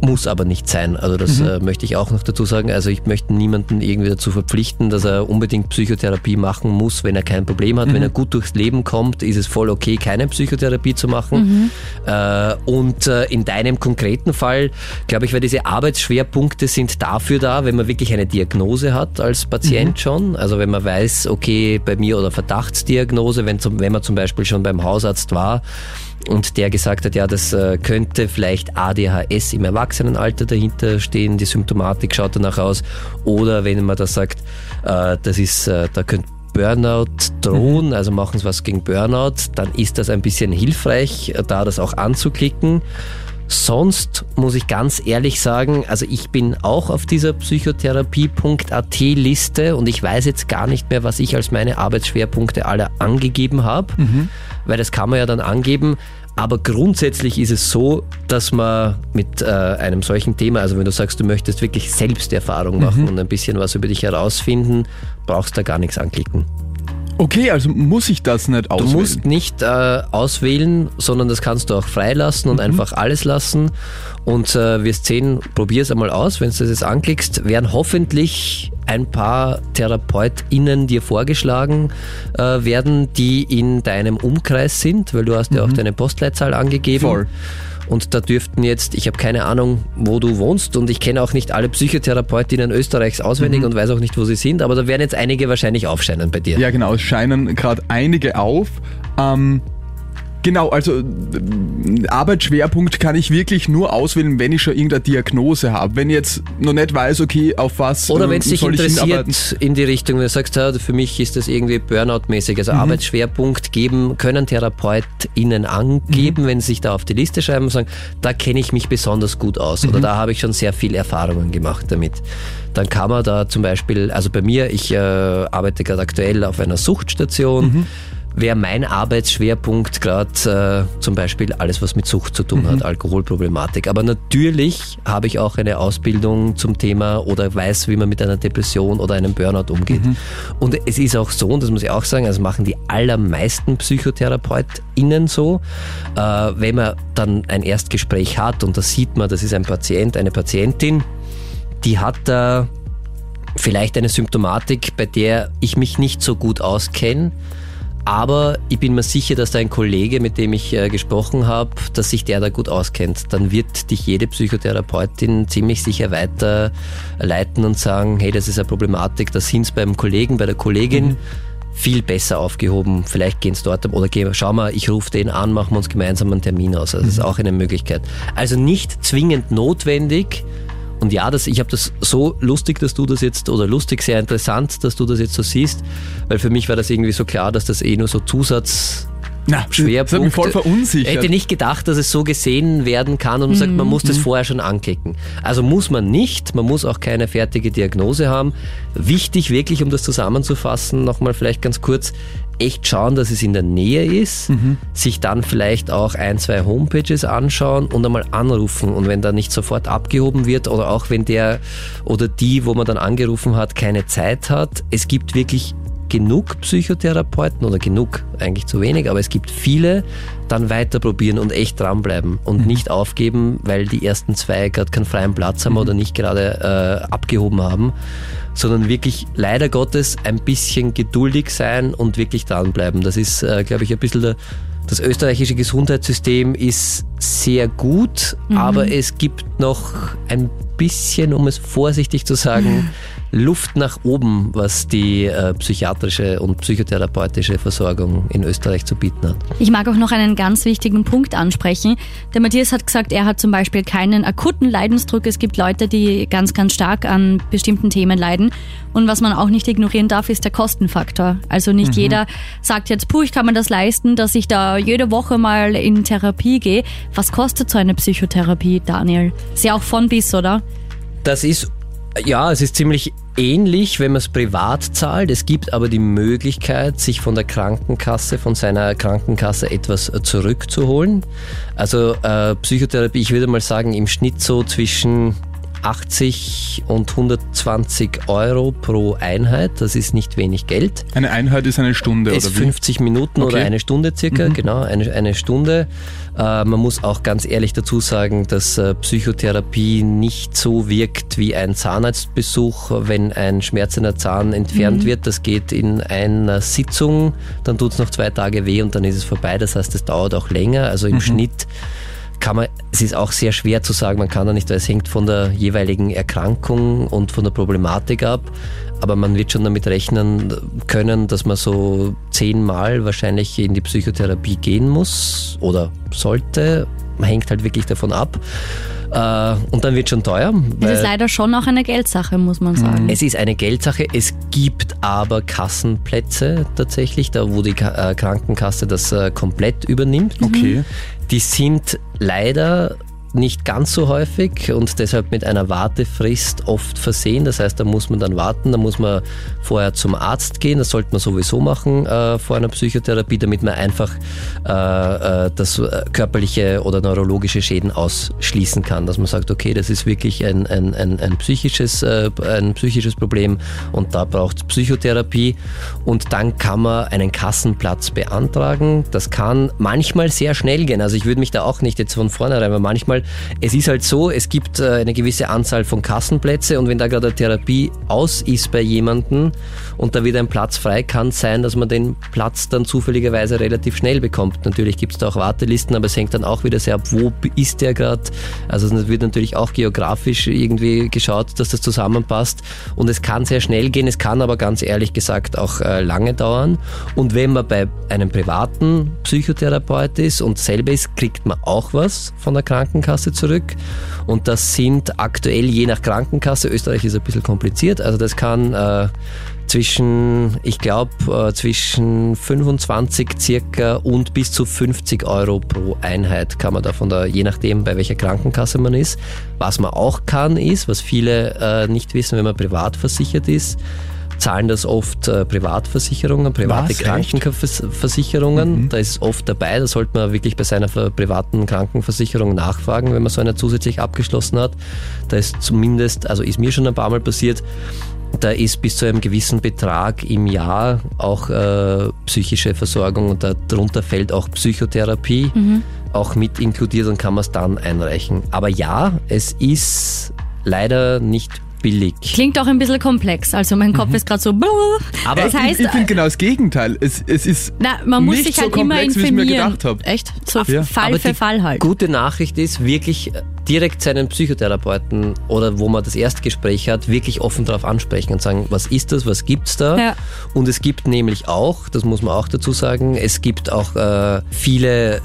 muss aber nicht sein. Also das äh, möchte ich auch noch dazu sagen. Also ich möchte niemanden irgendwie dazu verpflichten, dass er unbedingt Psychotherapie machen muss, wenn er kein Problem hat. Wenn er gut durchs Leben kommt, ist es voll okay, keine Psychotherapie zu machen. Äh, und äh, in deinem konkreten Fall, glaube ich, weil diese Arbeitsschwerpunkte sind dafür da, wenn man wirklich eine Diagnose hat als Patient schon. Also wenn man weiß, okay, bei mir oder Verdachtsdiagnose, wenn, zum, wenn man zum Beispiel schon beim Hausarzt war und der gesagt hat, ja, das äh, könnte vielleicht ADHS im Erwachsenenalter dahinter stehen, die Symptomatik schaut danach aus. Oder wenn man das sagt, äh, das ist, äh, da könnte Burnout drohen, also machen Sie was gegen Burnout, dann ist das ein bisschen hilfreich, da das auch anzuklicken. Sonst muss ich ganz ehrlich sagen, also ich bin auch auf dieser psychotherapie.at Liste und ich weiß jetzt gar nicht mehr, was ich als meine Arbeitsschwerpunkte alle angegeben habe, weil das kann man ja dann angeben. Aber grundsätzlich ist es so, dass man mit äh, einem solchen Thema, also wenn du sagst, du möchtest wirklich Selbsterfahrung machen und ein bisschen was über dich herausfinden, brauchst da gar nichts anklicken. Okay, also muss ich das nicht Du auswählen? musst nicht äh, auswählen, sondern das kannst du auch freilassen und einfach alles lassen. Und äh, wirst sehen, probier es einmal aus. Wenn du das jetzt anklickst, werden hoffentlich ein paar TherapeutInnen dir vorgeschlagen äh, werden, die in deinem Umkreis sind, weil du hast ja auch deine Postleitzahl angegeben. Voll. Und da dürften jetzt, ich habe keine Ahnung, wo du wohnst und ich kenne auch nicht alle Psychotherapeutinnen Österreichs auswendig und weiß auch nicht, wo sie sind, aber da werden jetzt einige wahrscheinlich aufscheinen bei dir. Ja, genau, es scheinen gerade einige auf. Ähm, genau, also äh, Arbeitsschwerpunkt kann ich wirklich nur auswählen, wenn ich schon irgendeine Diagnose habe. Wenn ich jetzt noch nicht weiß, okay, auf was Oder äh, wenn es dich interessiert in die Richtung, wenn du sagst, ja, für mich ist das irgendwie Burnout-mäßig, Mhm. also Arbeitsschwerpunkt geben, können TherapeutInnen Mhm. angeben, wenn sie sich da auf die Liste schreiben und sagen, da kenne ich mich besonders gut aus oder Mhm. da habe ich schon sehr viel Erfahrungen gemacht damit. Dann kann man da zum Beispiel, also bei mir, ich äh, arbeite gerade aktuell auf einer Suchtstation, Mhm. Wäre mein Arbeitsschwerpunkt gerade äh, zum Beispiel alles, was mit Sucht zu tun hat, Alkoholproblematik. Aber natürlich habe ich auch eine Ausbildung zum Thema oder weiß, wie man mit einer Depression oder einem Burnout umgeht. Und es ist auch so, und das muss ich auch sagen, also machen die allermeisten PsychotherapeutInnen so, äh, wenn man dann ein Erstgespräch hat und da sieht man, das ist ein Patient, eine Patientin, die hat da vielleicht eine Symptomatik, bei der ich mich nicht so gut auskenne. Aber ich bin mir sicher, dass da ein Kollege, mit dem ich äh, gesprochen habe, dass sich der da gut auskennt. Dann wird dich jede Psychotherapeutin ziemlich sicher weiterleiten und sagen, hey, das ist eine Problematik, da sind beim Kollegen, bei der Kollegin viel besser aufgehoben. Vielleicht gehen es dort oder gehen, schau mal, ich rufe den an, machen wir uns gemeinsam einen Termin aus. Also das ist auch eine Möglichkeit. Also nicht zwingend notwendig Und ja, das, ich habe das so lustig, dass du das jetzt, oder lustig, sehr interessant, dass du das jetzt so siehst, weil für mich war das irgendwie so klar, dass das eh nur so Zusatz Na, Schwerpunkt. Das hat mich voll verunsichert. Ich hätte nicht gedacht, dass es so gesehen werden kann und man sagt, man muss das vorher schon anklicken. Also muss man nicht, man muss auch keine fertige Diagnose haben. Wichtig wirklich, um das zusammenzufassen, nochmal vielleicht ganz kurz, echt schauen, dass es in der Nähe ist, sich dann vielleicht auch ein, zwei Homepages anschauen und einmal anrufen. Und wenn da nicht sofort abgehoben wird oder auch wenn der oder die, wo man dann angerufen hat, keine Zeit hat, es gibt wirklich genug Psychotherapeuten oder genug, eigentlich zu wenig, aber es gibt viele, dann weiter probieren und echt dranbleiben und nicht aufgeben, weil die ersten zwei gerade keinen freien Platz haben oder nicht gerade äh, abgehoben haben, sondern wirklich leider Gottes ein bisschen geduldig sein und wirklich dranbleiben. Das ist, äh, glaube ich, ein bisschen der das österreichische Gesundheitssystem ist sehr gut, aber es gibt noch ein bisschen, um es vorsichtig zu sagen, Luft nach oben, was die äh, psychiatrische und psychotherapeutische Versorgung in Österreich zu bieten hat. Ich mag auch noch einen ganz wichtigen Punkt ansprechen. Der Matthias hat gesagt, er hat zum Beispiel keinen akuten Leidensdruck. Es gibt Leute, die ganz, ganz stark an bestimmten Themen leiden. Und was man auch nicht ignorieren darf, ist der Kostenfaktor. Also nicht jeder sagt jetzt, puh, ich kann mir das leisten, dass ich da jede Woche mal in Therapie gehe. Was kostet so eine Psychotherapie, Daniel? Ist ja auch von bis, oder? Das ist, ja, es ist ziemlich ähnlich, wenn man es privat zahlt. Es gibt aber die Möglichkeit, sich von der Krankenkasse, von seiner Krankenkasse etwas zurückzuholen. Also äh, Psychotherapie, ich würde mal sagen, im Schnitt so zwischen 80 und 120 Euro pro Einheit. Das ist nicht wenig Geld. Eine Einheit ist eine Stunde, ist oder wie? 50 Minuten oder Okay. eine Stunde circa, genau, eine, eine Stunde. Äh, man muss auch ganz ehrlich dazu sagen, dass äh, Psychotherapie nicht so wirkt wie ein Zahnarztbesuch, wenn ein schmerzender Zahn entfernt wird. Das geht in einer Sitzung, dann tut es noch zwei Tage weh und dann ist es vorbei. Das heißt, es dauert auch länger. Also im Schnitt kann man, es ist auch sehr schwer zu sagen, man kann da nicht, weil es hängt von der jeweiligen Erkrankung und von der Problematik ab. Aber man wird schon damit rechnen können, dass man so zehnmal wahrscheinlich in die Psychotherapie gehen muss oder sollte. Man hängt halt wirklich davon ab. Äh, Und dann wird schon teuer. Es ist leider schon auch eine Geldsache, muss man sagen. es ist eine Geldsache. Es gibt aber Kassenplätze tatsächlich, da wo die äh, Krankenkasse das äh, komplett übernimmt. Okay. Die sind leider nicht ganz so häufig und deshalb mit einer Wartefrist oft versehen. Das heißt, da muss man dann warten, da muss man vorher zum Arzt gehen. Das sollte man sowieso machen äh, vor einer Psychotherapie, damit man einfach äh, äh, das äh, körperliche oder neurologische Schäden ausschließen kann. Dass man sagt, okay, das ist wirklich ein, ein, ein, ein, psychisches, äh, ein psychisches Problem und da braucht es Psychotherapie. Und dann kann man einen Kassenplatz beantragen. Das kann manchmal sehr schnell gehen. Also ich würde mich da auch nicht jetzt von vornherein, weil manchmal, es ist halt so, es gibt äh, eine gewisse Anzahl von Kassenplätze und wenn da gerade eine Therapie aus ist bei jemandem und da wieder ein Platz frei, kann es sein, dass man den Platz dann zufälligerweise relativ schnell bekommt. Natürlich gibt es da auch Wartelisten, aber es hängt dann auch wieder sehr ab, wo ist der gerade. Also es wird natürlich auch geografisch irgendwie geschaut, dass das zusammenpasst und es kann sehr schnell gehen, es kann aber ganz ehrlich gesagt auch äh, lange dauern. Und wenn man bei einem privaten Psychotherapeut ist und selber ist, kriegt man auch was von der Krankenkasse zurück. Und das sind aktuell je nach Krankenkasse, Österreich ist ein bisschen kompliziert, also das kann äh, zwischen, ich glaube, äh, zwischen 25 circa und bis zu 50 Euro pro Einheit kann man da je nachdem bei welcher Krankenkasse man ist. Was man auch kann ist, was viele äh, nicht wissen, wenn man privat versichert ist, zahlen das oft äh, Privatversicherungen, private Was? Krankenversicherungen. Da ist es oft dabei, da sollte man wirklich bei seiner privaten Krankenversicherung nachfragen, wenn man so eine zusätzlich abgeschlossen hat. Da ist zumindest, also ist mir schon ein paar Mal passiert, da ist bis zu einem gewissen Betrag im Jahr auch äh, psychische Versorgung und darunter fällt auch Psychotherapie auch mit inkludiert und kann man es dann einreichen. Aber ja, es ist leider nicht billig. Klingt auch ein bisschen komplex. Also mein Kopf ist gerade so. Mhm. Aber das heißt, ich finde genau das Gegenteil. Es, es ist na, man muss nicht sich so halt immer komplex, wie ich mir informieren. gedacht habe. Echt? So Ja. Fall Aber für Fall halt. Gute Nachricht ist wirklich äh, direkt seinen Psychotherapeuten oder wo man das Erstgespräch hat, wirklich offen darauf ansprechen und sagen, was ist das, was gibt's da? Ja. Und es gibt nämlich auch, das muss man auch dazu sagen, es gibt auch äh, viele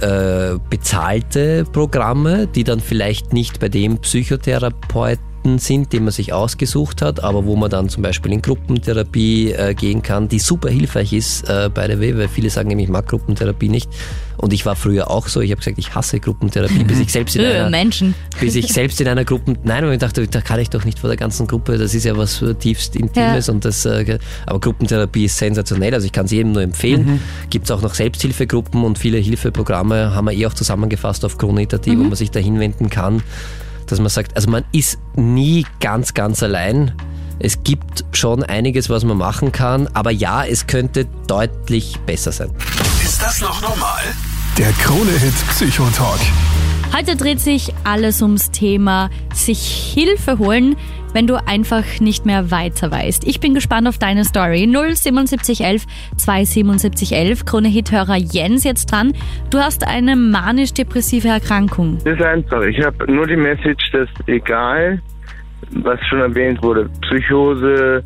äh, bezahlte Programme, die dann vielleicht nicht bei dem Psychotherapeuten Patienten sind, die man sich ausgesucht hat, aber wo man dann zum Beispiel in Gruppentherapie äh, gehen kann, die super hilfreich ist äh, bei der W, weil viele sagen nämlich, ich mag Gruppentherapie nicht. Und ich war früher auch so, ich habe gesagt, ich hasse Gruppentherapie, bis ich selbst in Äh, einer, Menschen. bis ich selbst in einer Gruppe, nein, und ich dachte, da kann ich doch nicht vor der ganzen Gruppe, das ist ja was tiefst Intimes Ja. und das, äh, aber Gruppentherapie ist sensationell, also ich kann es jedem nur empfehlen. Mhm. Gibt es auch noch Selbsthilfegruppen und viele Hilfeprogramme haben wir eh auch zusammengefasst auf Kronita.at, Mhm. wo man sich da hinwenden kann, dass man sagt, also man ist nie ganz, ganz allein. Es gibt schon einiges, was man machen kann, aber ja, es könnte deutlich besser sein. Ist das noch normal? Der Krone-Hit Psychotalk. Heute dreht sich alles ums Thema sich Hilfe holen, wenn du einfach nicht mehr weiter weißt. Ich bin gespannt auf deine Story. 07711 27711. Krone-Hit-Hörer Jens jetzt dran. Du hast eine manisch-depressive Erkrankung. Das ist einfach. Ich habe nur die Message, dass egal, was schon erwähnt wurde, Psychose,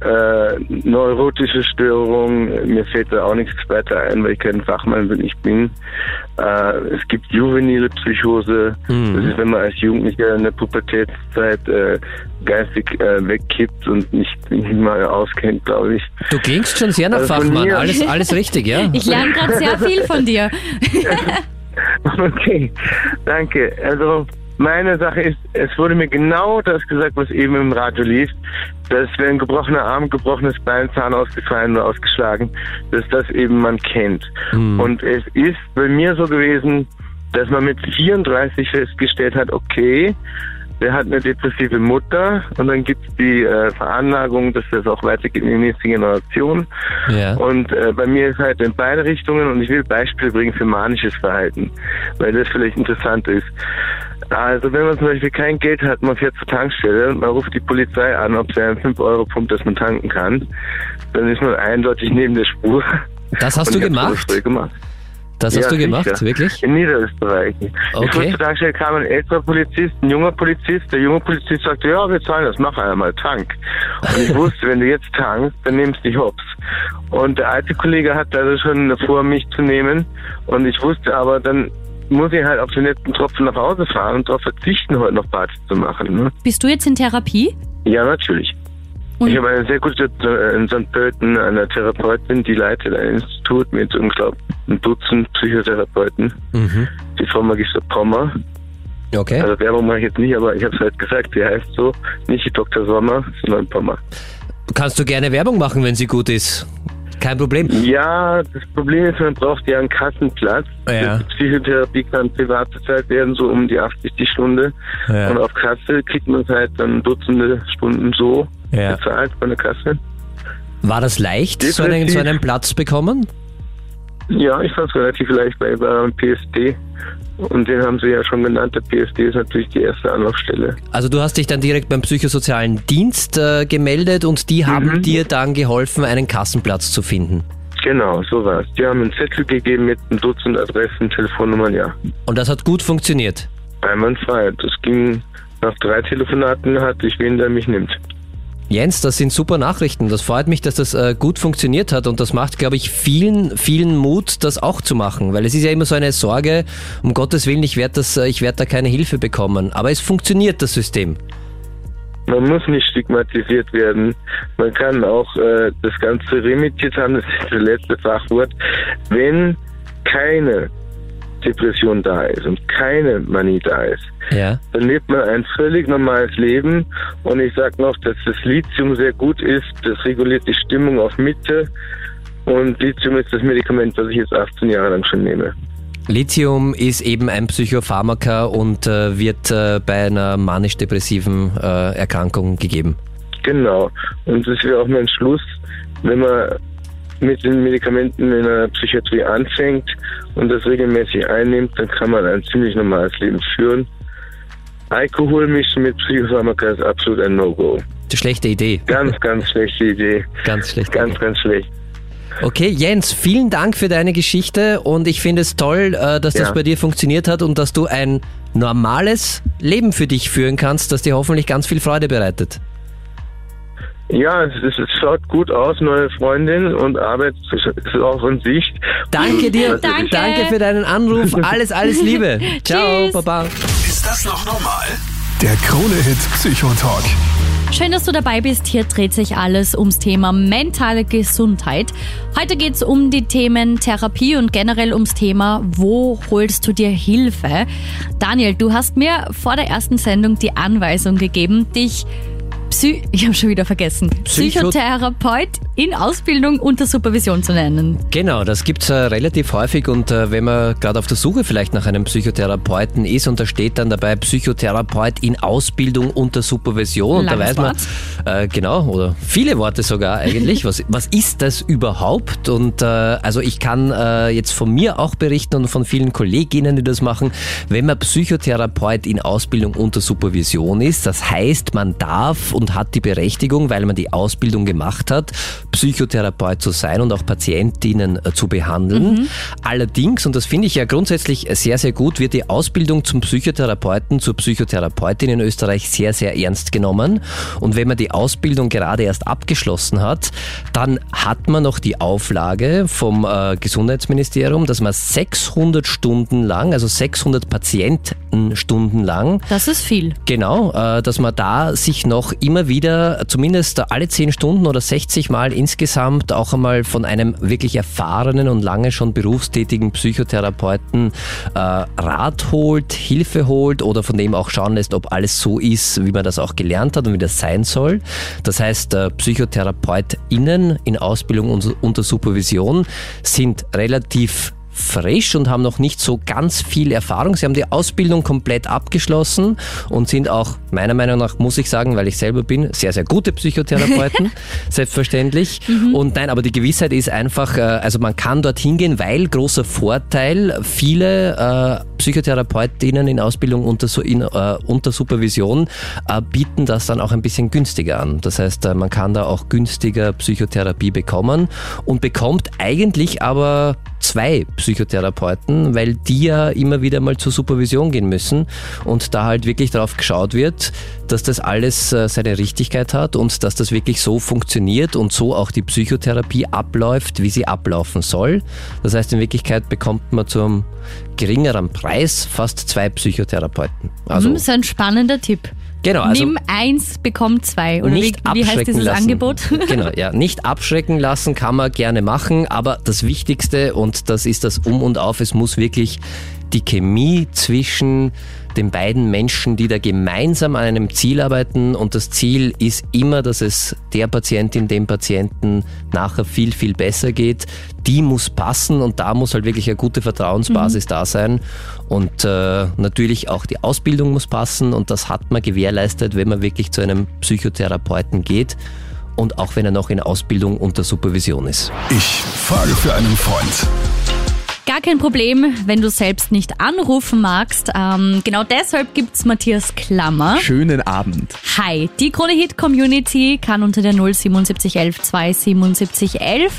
äh, neurotische Störung, mir fällt da auch nichts weiter ein, weil ich kein Fachmann bin, ich bin. Äh, es gibt juvenile Psychose, das ist, wenn man als Jugendlicher in der Pubertätszeit äh, geistig äh, wegkippt und nicht, nicht mal auskennt, glaube ich. Du klingst schon sehr nach Also Fachmann, alles, alles richtig, ja? Ich lerne gerade sehr viel von dir. Okay, danke. Also meine Sache ist, es wurde mir genau das gesagt, was eben im Radio lief, dass wenn ein gebrochener Arm, gebrochenes Bein, Zahn ausgefallen oder ausgeschlagen, dass das eben man kennt. Und es ist bei mir so gewesen, dass man mit 34 festgestellt hat, okay, der hat eine depressive Mutter und dann gibt es die äh, Veranlagung, dass das auch weitergeht in die nächste Generation. Ja. Und äh, bei mir ist halt in beide Richtungen und ich will Beispiele bringen für manisches Verhalten, weil das vielleicht interessant ist. Also wenn man zum Beispiel kein Geld hat, man fährt zur Tankstelle und man ruft die Polizei an, ob sie einen 5-Euro-Pump, das man tanken kann, dann ist man eindeutig neben der Spur. Das hast Und du gemacht? gemacht. Das hast Ja, du gemacht, sicher. wirklich? In Niederösterreich. Ich Okay. Tankstelle, kam ein älterer Polizist, ein junger Polizist. Der junge Polizist sagte, ja, wir zahlen das, mach einmal, tank. Und ich wusste, wenn du jetzt tankst, dann nimmst du dich hops. Und der alte Kollege hatte also schon vor, mich zu nehmen. Und ich wusste aber, dann muss ich halt auf den letzten Tropfen nach Hause fahren und darauf verzichten, heute noch Party zu machen. Ne? Bist du jetzt in Therapie? Ja, natürlich. Und- ich habe eine sehr gute äh, in St. Pölten, eine Therapeutin, die leitet ein Institut mit unglaublich ein Dutzend Psychotherapeuten. Mhm. Die Frau Magister Pommer. Okay. Also Werbung mache ich jetzt nicht, aber ich habe es halt gesagt, sie heißt so, nicht Dr. Sommer, sondern Pommer. Kannst du gerne Werbung machen, wenn sie gut ist. Kein Problem. Ja, das Problem ist, man braucht ja einen Kassenplatz. Ja. Die Psychotherapie kann privat bezahlt werden, so um die 80 die Stunde. Ja. Und auf Kasse kriegt man halt dann Dutzende Stunden so Ja. bezahlt bei der Kasse. War das leicht, so einen, so einen Platz bekommen? Ja, ich fand es relativ leicht bei beim PSD. Und den haben sie ja schon genannt. Der PSD ist natürlich die erste Anlaufstelle. Also du hast dich dann direkt beim psychosozialen Dienst äh, gemeldet und die haben Mhm. dir dann geholfen, einen Kassenplatz zu finden. Genau, so war es. Die haben einen Zettel gegeben mit einem Dutzend Adressen, Telefonnummern, ja. Und das hat gut funktioniert. Einwandfrei. Das ging nach drei Telefonaten, hatte ich wen, der mich nimmt. Jens, das sind super Nachrichten. Das freut mich, dass das äh, gut funktioniert hat und das macht, glaube ich, vielen, vielen Mut, das auch zu machen. Weil es ist ja immer so eine Sorge, um Gottes Willen, ich werde äh, ich werde da keine Hilfe bekommen. Aber es funktioniert, das System. Man muss nicht stigmatisiert werden. Man kann auch äh, das Ganze remittiert haben, das ist das letzte Fachwort. Wenn keine Depression da ist und keine Manie da ist, Ja. dann lebt man ein völlig normales Leben. Und ich sage noch, dass das Lithium sehr gut ist. Das reguliert die Stimmung auf Mitte. Und Lithium ist das Medikament, das ich jetzt 18 Jahre lang schon nehme. Lithium ist eben ein Psychopharmaka und äh, wird äh, bei einer manisch-depressiven äh, Erkrankung gegeben. Genau. Und das wäre auch mein Schluss, wenn man mit den Medikamenten in der Psychiatrie anfängt und das regelmäßig einnimmt, dann kann man ein ziemlich normales Leben führen. Alkohol mischen mit Psychopharmaka ist absolut ein No-Go. Schlechte Idee. Ganz, ganz schlechte Idee. Ganz schlechte Ganz, Idee. ganz schlecht. Okay, Jens, vielen Dank für deine Geschichte und ich finde es toll, äh, dass das Ja. bei dir funktioniert hat und dass du ein normales Leben für dich führen kannst, das dir hoffentlich ganz viel Freude bereitet. Ja, es, ist, es schaut gut aus, neue Freundin und Arbeit ist auch in Sicht. Danke dir, Danke. danke für deinen Anruf, alles, alles Liebe. Ciao. Baba. Ist das noch normal? Der Krone-Hit Psychotalk. Schön, dass du dabei bist. Hier dreht sich alles ums Thema mentale Gesundheit. Heute geht es um die Themen Therapie und generell ums Thema, wo holst du dir Hilfe? Daniel, du hast mir vor der ersten Sendung die Anweisung gegeben, dich Psy ich habe schon wieder vergessen. Psycho Psychotherapeut in Ausbildung unter Supervision zu nennen. Genau, das gibt's äh, relativ häufig und äh, wenn man gerade auf der Suche vielleicht nach einem Psychotherapeuten ist und da steht dann dabei Psychotherapeut in Ausbildung unter Supervision und da weiß man, äh, genau, oder viele Worte sogar eigentlich, was, was ist das überhaupt? Und äh, also ich kann äh, jetzt von mir auch berichten und von vielen Kolleginnen, die das machen, wenn man Psychotherapeut in Ausbildung unter Supervision ist, das heißt, man darf und hat die Berechtigung, weil man die Ausbildung gemacht hat, Psychotherapeut zu sein und auch Patientinnen äh, zu behandeln. Allerdings, und das finde ich ja grundsätzlich sehr, sehr gut, wird die Ausbildung zum Psychotherapeuten, zur Psychotherapeutin in Österreich sehr, sehr ernst genommen. Und wenn man die Ausbildung gerade erst abgeschlossen hat, dann hat man noch die Auflage vom äh, Gesundheitsministerium, dass man 600 Stunden lang, also 600 Patientenstunden lang, Das ist viel. Genau, äh, dass man da sich noch immer wieder, zumindest alle 10 Stunden oder 60 Mal insgesamt, auch einmal von einem wirklich erfahrenen und lange schon berufstätigen Psychotherapeuten äh, Rat holt, Hilfe holt oder von dem auch schauen lässt, ob alles so ist, wie man das auch gelernt hat und wie das sein soll. Das heißt, äh, PsychotherapeutInnen in Ausbildung und unter Supervision sind relativ frisch und haben noch nicht so ganz viel Erfahrung. Sie haben die Ausbildung komplett abgeschlossen und sind auch meiner Meinung nach, muss ich sagen, weil ich selber bin, sehr, sehr gute Psychotherapeuten, selbstverständlich. Und nein, aber die Gewissheit ist einfach, äh, also man kann dorthin gehen, weil großer Vorteil, viele äh, Psychotherapeutinnen in Ausbildung unter, in, äh, unter Supervision äh, bieten das dann auch ein bisschen günstiger an. Das heißt, äh, man kann da auch günstiger Psychotherapie bekommen und bekommt eigentlich aber zwei Psychotherapeuten, weil die ja immer wieder mal zur Supervision gehen müssen und da halt wirklich darauf geschaut wird, dass das alles äh, seine Richtigkeit hat und dass das wirklich so funktioniert und so auch die Psychotherapie abläuft, wie sie ablaufen soll. Das heißt, in Wirklichkeit bekommt man zum geringeren Preis fast zwei Psychotherapeuten. Also das ist ein spannender Tipp. Genau, also Nimm eins, bekomm zwei. Oder wie, nicht wie heißt abschrecken dieses lassen. Angebot? Genau, ja, nicht abschrecken lassen kann man gerne machen, aber das Wichtigste und das ist das Um und Auf, es muss wirklich die Chemie zwischen den beiden Menschen, die da gemeinsam an einem Ziel arbeiten und das Ziel ist immer, dass es der Patientin, dem Patienten nachher viel, viel besser geht. Die muss passen und da muss halt wirklich eine gute Vertrauensbasis da sein und äh, natürlich auch die Ausbildung muss passen und das hat man gewährleistet, wenn man wirklich zu einem Psychotherapeuten geht und auch wenn er noch in Ausbildung unter Supervision ist. Ich frage für einen Freund. Gar kein Problem, wenn du selbst nicht anrufen magst. Ähm, genau deshalb gibt's Matthias Klammer. Schönen Abend. Hi, die Krone Hit Community kann unter der 07711 27711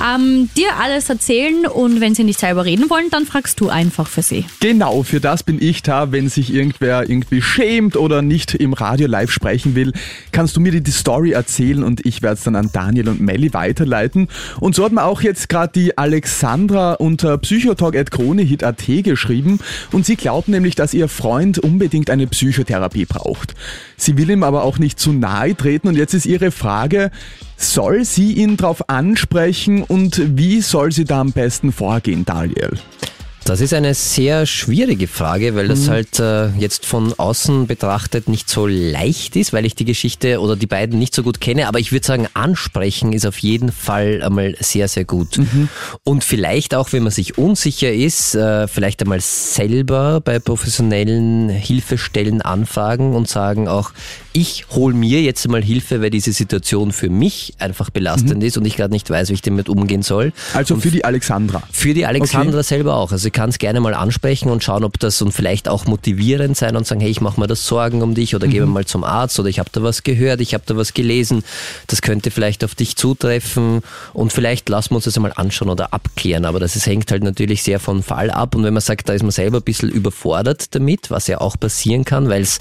ähm, dir alles erzählen und wenn sie nicht selber reden wollen, dann fragst du einfach für sie. Genau, für das bin ich da. Wenn sich irgendwer irgendwie schämt oder nicht im Radio live sprechen will, kannst du mir die, Story erzählen und ich werde es dann an Daniel und Melli weiterleiten. Und so hat mir auch jetzt gerade die Alexandra unter psychotalk.kronehit.at geschrieben und sie glaubt nämlich, dass ihr Freund unbedingt eine Psychotherapie braucht. Sie will ihm aber auch nicht zu nahe treten und jetzt ist ihre Frage, soll sie ihn darauf ansprechen und wie soll sie da am besten vorgehen, Daniel? Das ist eine sehr schwierige Frage, weil das halt äh, jetzt von außen betrachtet nicht so leicht ist, weil ich die Geschichte oder die beiden nicht so gut kenne. Aber ich würde sagen, ansprechen ist auf jeden Fall einmal sehr, sehr gut. Und vielleicht auch, wenn man sich unsicher ist, äh, vielleicht einmal selber bei professionellen Hilfestellen anfragen und sagen auch, ich hole mir jetzt mal Hilfe, weil diese Situation für mich einfach belastend ist und ich gerade nicht weiß, wie ich damit umgehen soll. Also für die Alexandra. Für die Alexandra selber auch. Also kann es gerne mal ansprechen und schauen, ob das und vielleicht auch motivierend sein und sagen, hey, ich mache mir das Sorgen um dich oder gehen wir mal zum Arzt oder ich habe da was gehört, ich habe da was gelesen, das könnte vielleicht auf dich zutreffen und vielleicht lassen wir uns das einmal anschauen oder abklären. Aber das ist, hängt halt natürlich sehr vom Fall ab. Und wenn man sagt, da ist man selber ein bisschen überfordert damit, was ja auch passieren kann, weil es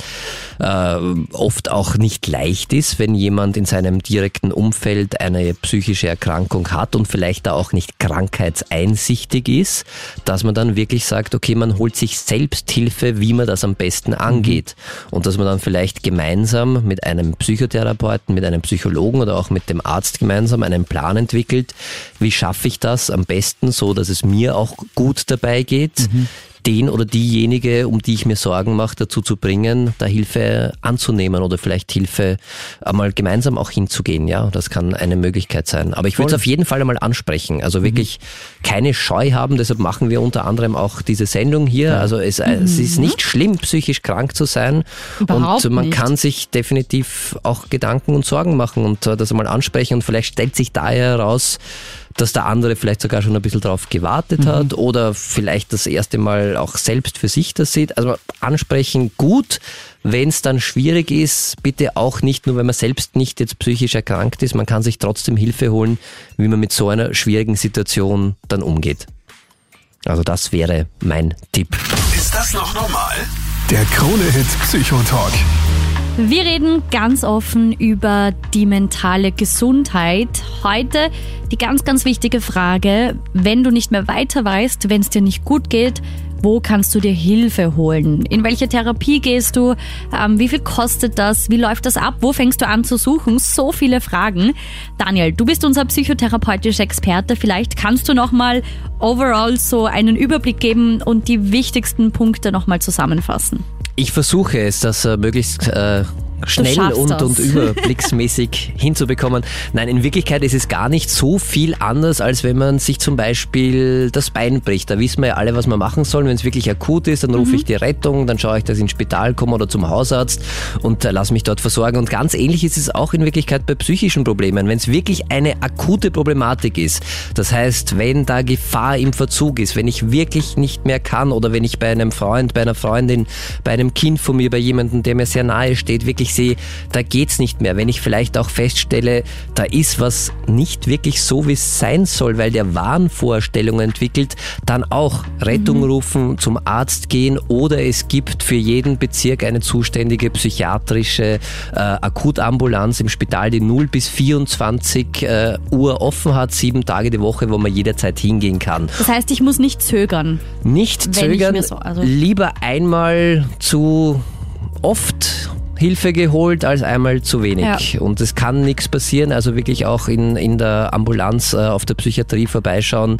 äh, oft auch nicht leicht ist, wenn jemand in seinem direkten Umfeld eine psychische Erkrankung hat und vielleicht da auch nicht krankheitseinsichtig ist, dass man dann dann wirklich sagt, okay, man holt sich selbst Hilfe, wie man das am besten angeht. Und dass man dann vielleicht gemeinsam mit einem Psychotherapeuten, mit einem Psychologen oder auch mit dem Arzt gemeinsam einen Plan entwickelt, wie schaffe ich das am besten so, dass es mir auch gut dabei geht, den oder diejenige, um die ich mir Sorgen mache, dazu zu bringen, da Hilfe anzunehmen oder vielleicht Hilfe einmal gemeinsam auch hinzugehen. Ja, das kann eine Möglichkeit sein. Aber ich würde es auf jeden Fall einmal ansprechen. Also wirklich keine Scheu haben. Deshalb machen wir unter anderem auch diese Sendung hier. Also es, es ist nicht schlimm, psychisch krank zu sein. Überhaupt und man nicht. kann sich definitiv auch Gedanken und Sorgen machen und äh, das einmal ansprechen. Und vielleicht stellt sich daher heraus, dass der andere vielleicht sogar schon ein bisschen drauf gewartet hat oder vielleicht das erste Mal auch selbst für sich das sieht. Also ansprechen gut, wenn es dann schwierig ist, bitte auch nicht nur, wenn man selbst nicht jetzt psychisch erkrankt ist, man kann sich trotzdem Hilfe holen, wie man mit so einer schwierigen Situation dann umgeht. Also das wäre mein Tipp. Ist das noch normal? Der Krone-Hit Psychotalk. Wir reden ganz offen über die mentale Gesundheit. Heute die ganz, ganz wichtige Frage, wenn du nicht mehr weiter weißt, wenn es dir nicht gut geht, wo kannst du dir Hilfe holen? In welche Therapie gehst du? Ähm, wie viel kostet das? Wie läuft das ab? Wo fängst du an zu suchen? So viele Fragen. Daniel, du bist unser psychotherapeutischer Experte. Vielleicht kannst du nochmal overall so einen Überblick geben und die wichtigsten Punkte nochmal zusammenfassen. Ich versuche es, das äh, möglichst äh, schnell und, das. und überblicksmäßig hinzubekommen. Nein, in Wirklichkeit ist es gar nicht so viel anders, als wenn man sich zum Beispiel das Bein bricht. Da wissen wir ja alle, was wir machen sollen. Wenn es wirklich akut ist, dann rufe ich die Rettung, dann schaue ich, dass ich ins Spital komme oder zum Hausarzt und äh, lass mich dort versorgen. Und ganz ähnlich ist es auch in Wirklichkeit bei psychischen Problemen. Wenn es wirklich eine akute Problematik ist, das heißt, wenn da Gefahr im Verzug ist, wenn ich wirklich nicht mehr kann oder wenn ich bei einem Freund, bei einer Freundin, bei einem Kind von mir, bei jemandem, der mir sehr nahe steht, wirklich sehe, da geht's nicht mehr. Wenn ich vielleicht auch feststelle, da ist was nicht wirklich so, wie es sein soll, weil der Wahnvorstellungen entwickelt, dann auch Rettung rufen, zum Arzt gehen oder es gibt für jeden Bezirk eine zuständige psychiatrische äh, Akutambulanz im Spital, die 0 bis 24 äh, Uhr offen hat, sieben Tage die Woche, wo man jederzeit hingehen kann. Das heißt, ich muss nicht zögern. Nicht ich zögern, so- also- lieber einmal zu oft Hilfe geholt als einmal zu wenig. Und es kann nichts passieren, also wirklich auch in, in der Ambulanz äh, auf der Psychiatrie vorbeischauen.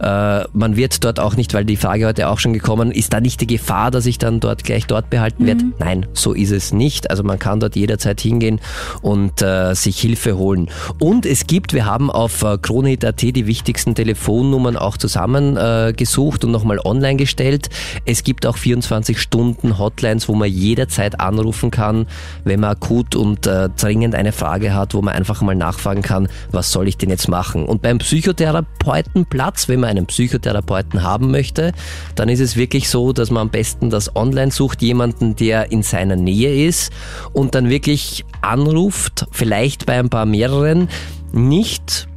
Äh, man wird dort auch nicht, weil die Frage heute auch schon gekommen, ist da nicht die Gefahr, dass ich dann dort gleich dort behalten werde? Nein, so ist es nicht. Also man kann dort jederzeit hingehen und äh, sich Hilfe holen. Und es gibt, wir haben auf äh, kronehit.at die wichtigsten Telefonnummern auch zusammengesucht äh, und nochmal online gestellt. Es gibt auch 24 Stunden Hotlines, wo man jederzeit anrufen kann, wenn man akut und äh, dringend eine Frage hat, wo man einfach mal nachfragen kann, was soll ich denn jetzt machen? Und beim Psychotherapeutenplatz, wenn man einen Psychotherapeuten haben möchte, dann ist es wirklich so, dass man am besten das online sucht, jemanden, der in seiner Nähe ist und dann wirklich anruft, vielleicht bei ein paar mehreren, nicht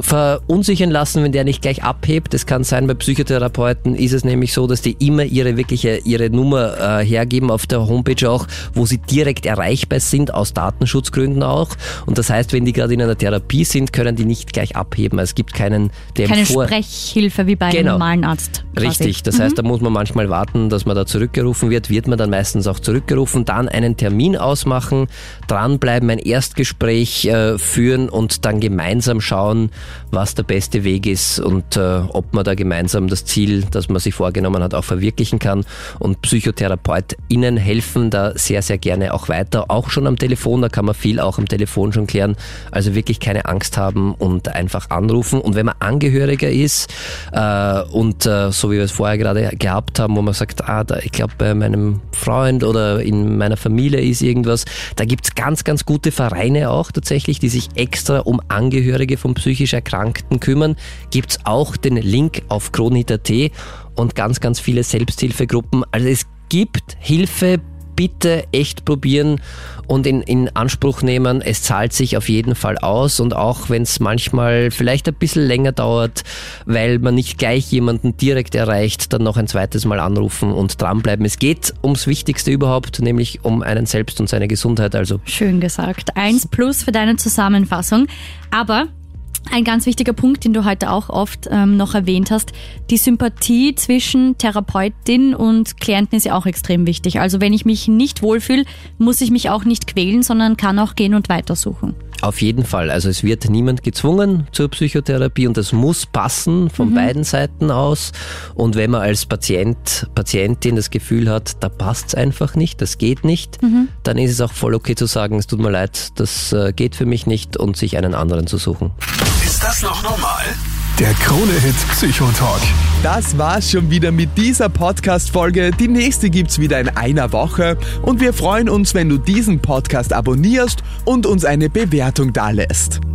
verunsichern lassen, wenn der nicht gleich abhebt. Das kann sein, bei Psychotherapeuten ist es nämlich so, dass die immer ihre wirkliche ihre Nummer äh, hergeben auf der Homepage auch, wo sie direkt erreichbar sind, aus Datenschutzgründen auch. Und das heißt, wenn die gerade in einer Therapie sind, können die nicht gleich abheben. Es gibt keinen, der Keine Vor Sprechhilfe wie bei einem Genau. normalen Arzt. Quasi. Richtig, das heißt, da muss man manchmal warten, dass man da zurückgerufen wird, wird man dann meistens auch zurückgerufen, dann einen Termin ausmachen, dranbleiben, ein Erstgespräch äh, führen und dann gemeinsam schauen, was der beste Weg ist und äh, ob man da gemeinsam das Ziel, das man sich vorgenommen hat, auch verwirklichen kann. Und PsychotherapeutInnen helfen da sehr, sehr gerne auch weiter, auch schon am Telefon, da kann man viel auch am Telefon schon klären. Also wirklich keine Angst haben und einfach anrufen. Und wenn man Angehöriger ist äh, und äh, so wie wir es vorher gerade gehabt haben, wo man sagt, ah, da, ich glaube bei meinem Freund oder in meiner Familie ist irgendwas, da gibt's ganz, ganz gute Vereine auch tatsächlich, die sich extra um Angehörige von psychisch Erkrankten kümmern. Gibt's auch den Link auf kronhit.at und ganz, ganz viele Selbsthilfegruppen. Also es gibt Hilfe, bitte echt probieren und in, in Anspruch nehmen. Es zahlt sich auf jeden Fall aus und auch wenn es manchmal vielleicht ein bisschen länger dauert, weil man nicht gleich jemanden direkt erreicht, dann noch ein zweites Mal anrufen und dranbleiben. Es geht ums Wichtigste überhaupt, nämlich um einen selbst und seine Gesundheit. Also Schön gesagt. Eins plus für deine Zusammenfassung. Aber Ein ganz wichtiger Punkt, den du heute auch oft ähm, noch erwähnt hast, die Sympathie zwischen Therapeutin und Klienten ist ja auch extrem wichtig. Also wenn ich mich nicht wohlfühle, muss ich mich auch nicht quälen, sondern kann auch gehen und weitersuchen. Auf jeden Fall. Also es wird niemand gezwungen zur Psychotherapie und das muss passen von mhm. beiden Seiten aus. Und wenn man als Patient, Patientin das Gefühl hat, da passt es einfach nicht, das geht nicht, mhm. dann ist es auch voll okay zu sagen, es tut mir leid, das äh, geht für mich nicht und sich einen anderen zu suchen. Ist das noch normal? Der Krone-Hit Psychotalk. Das war's schon wieder mit dieser Podcast-Folge. Die nächste gibt's wieder in einer Woche. Und wir freuen uns, wenn du diesen Podcast abonnierst und uns eine Bewertung dalässt.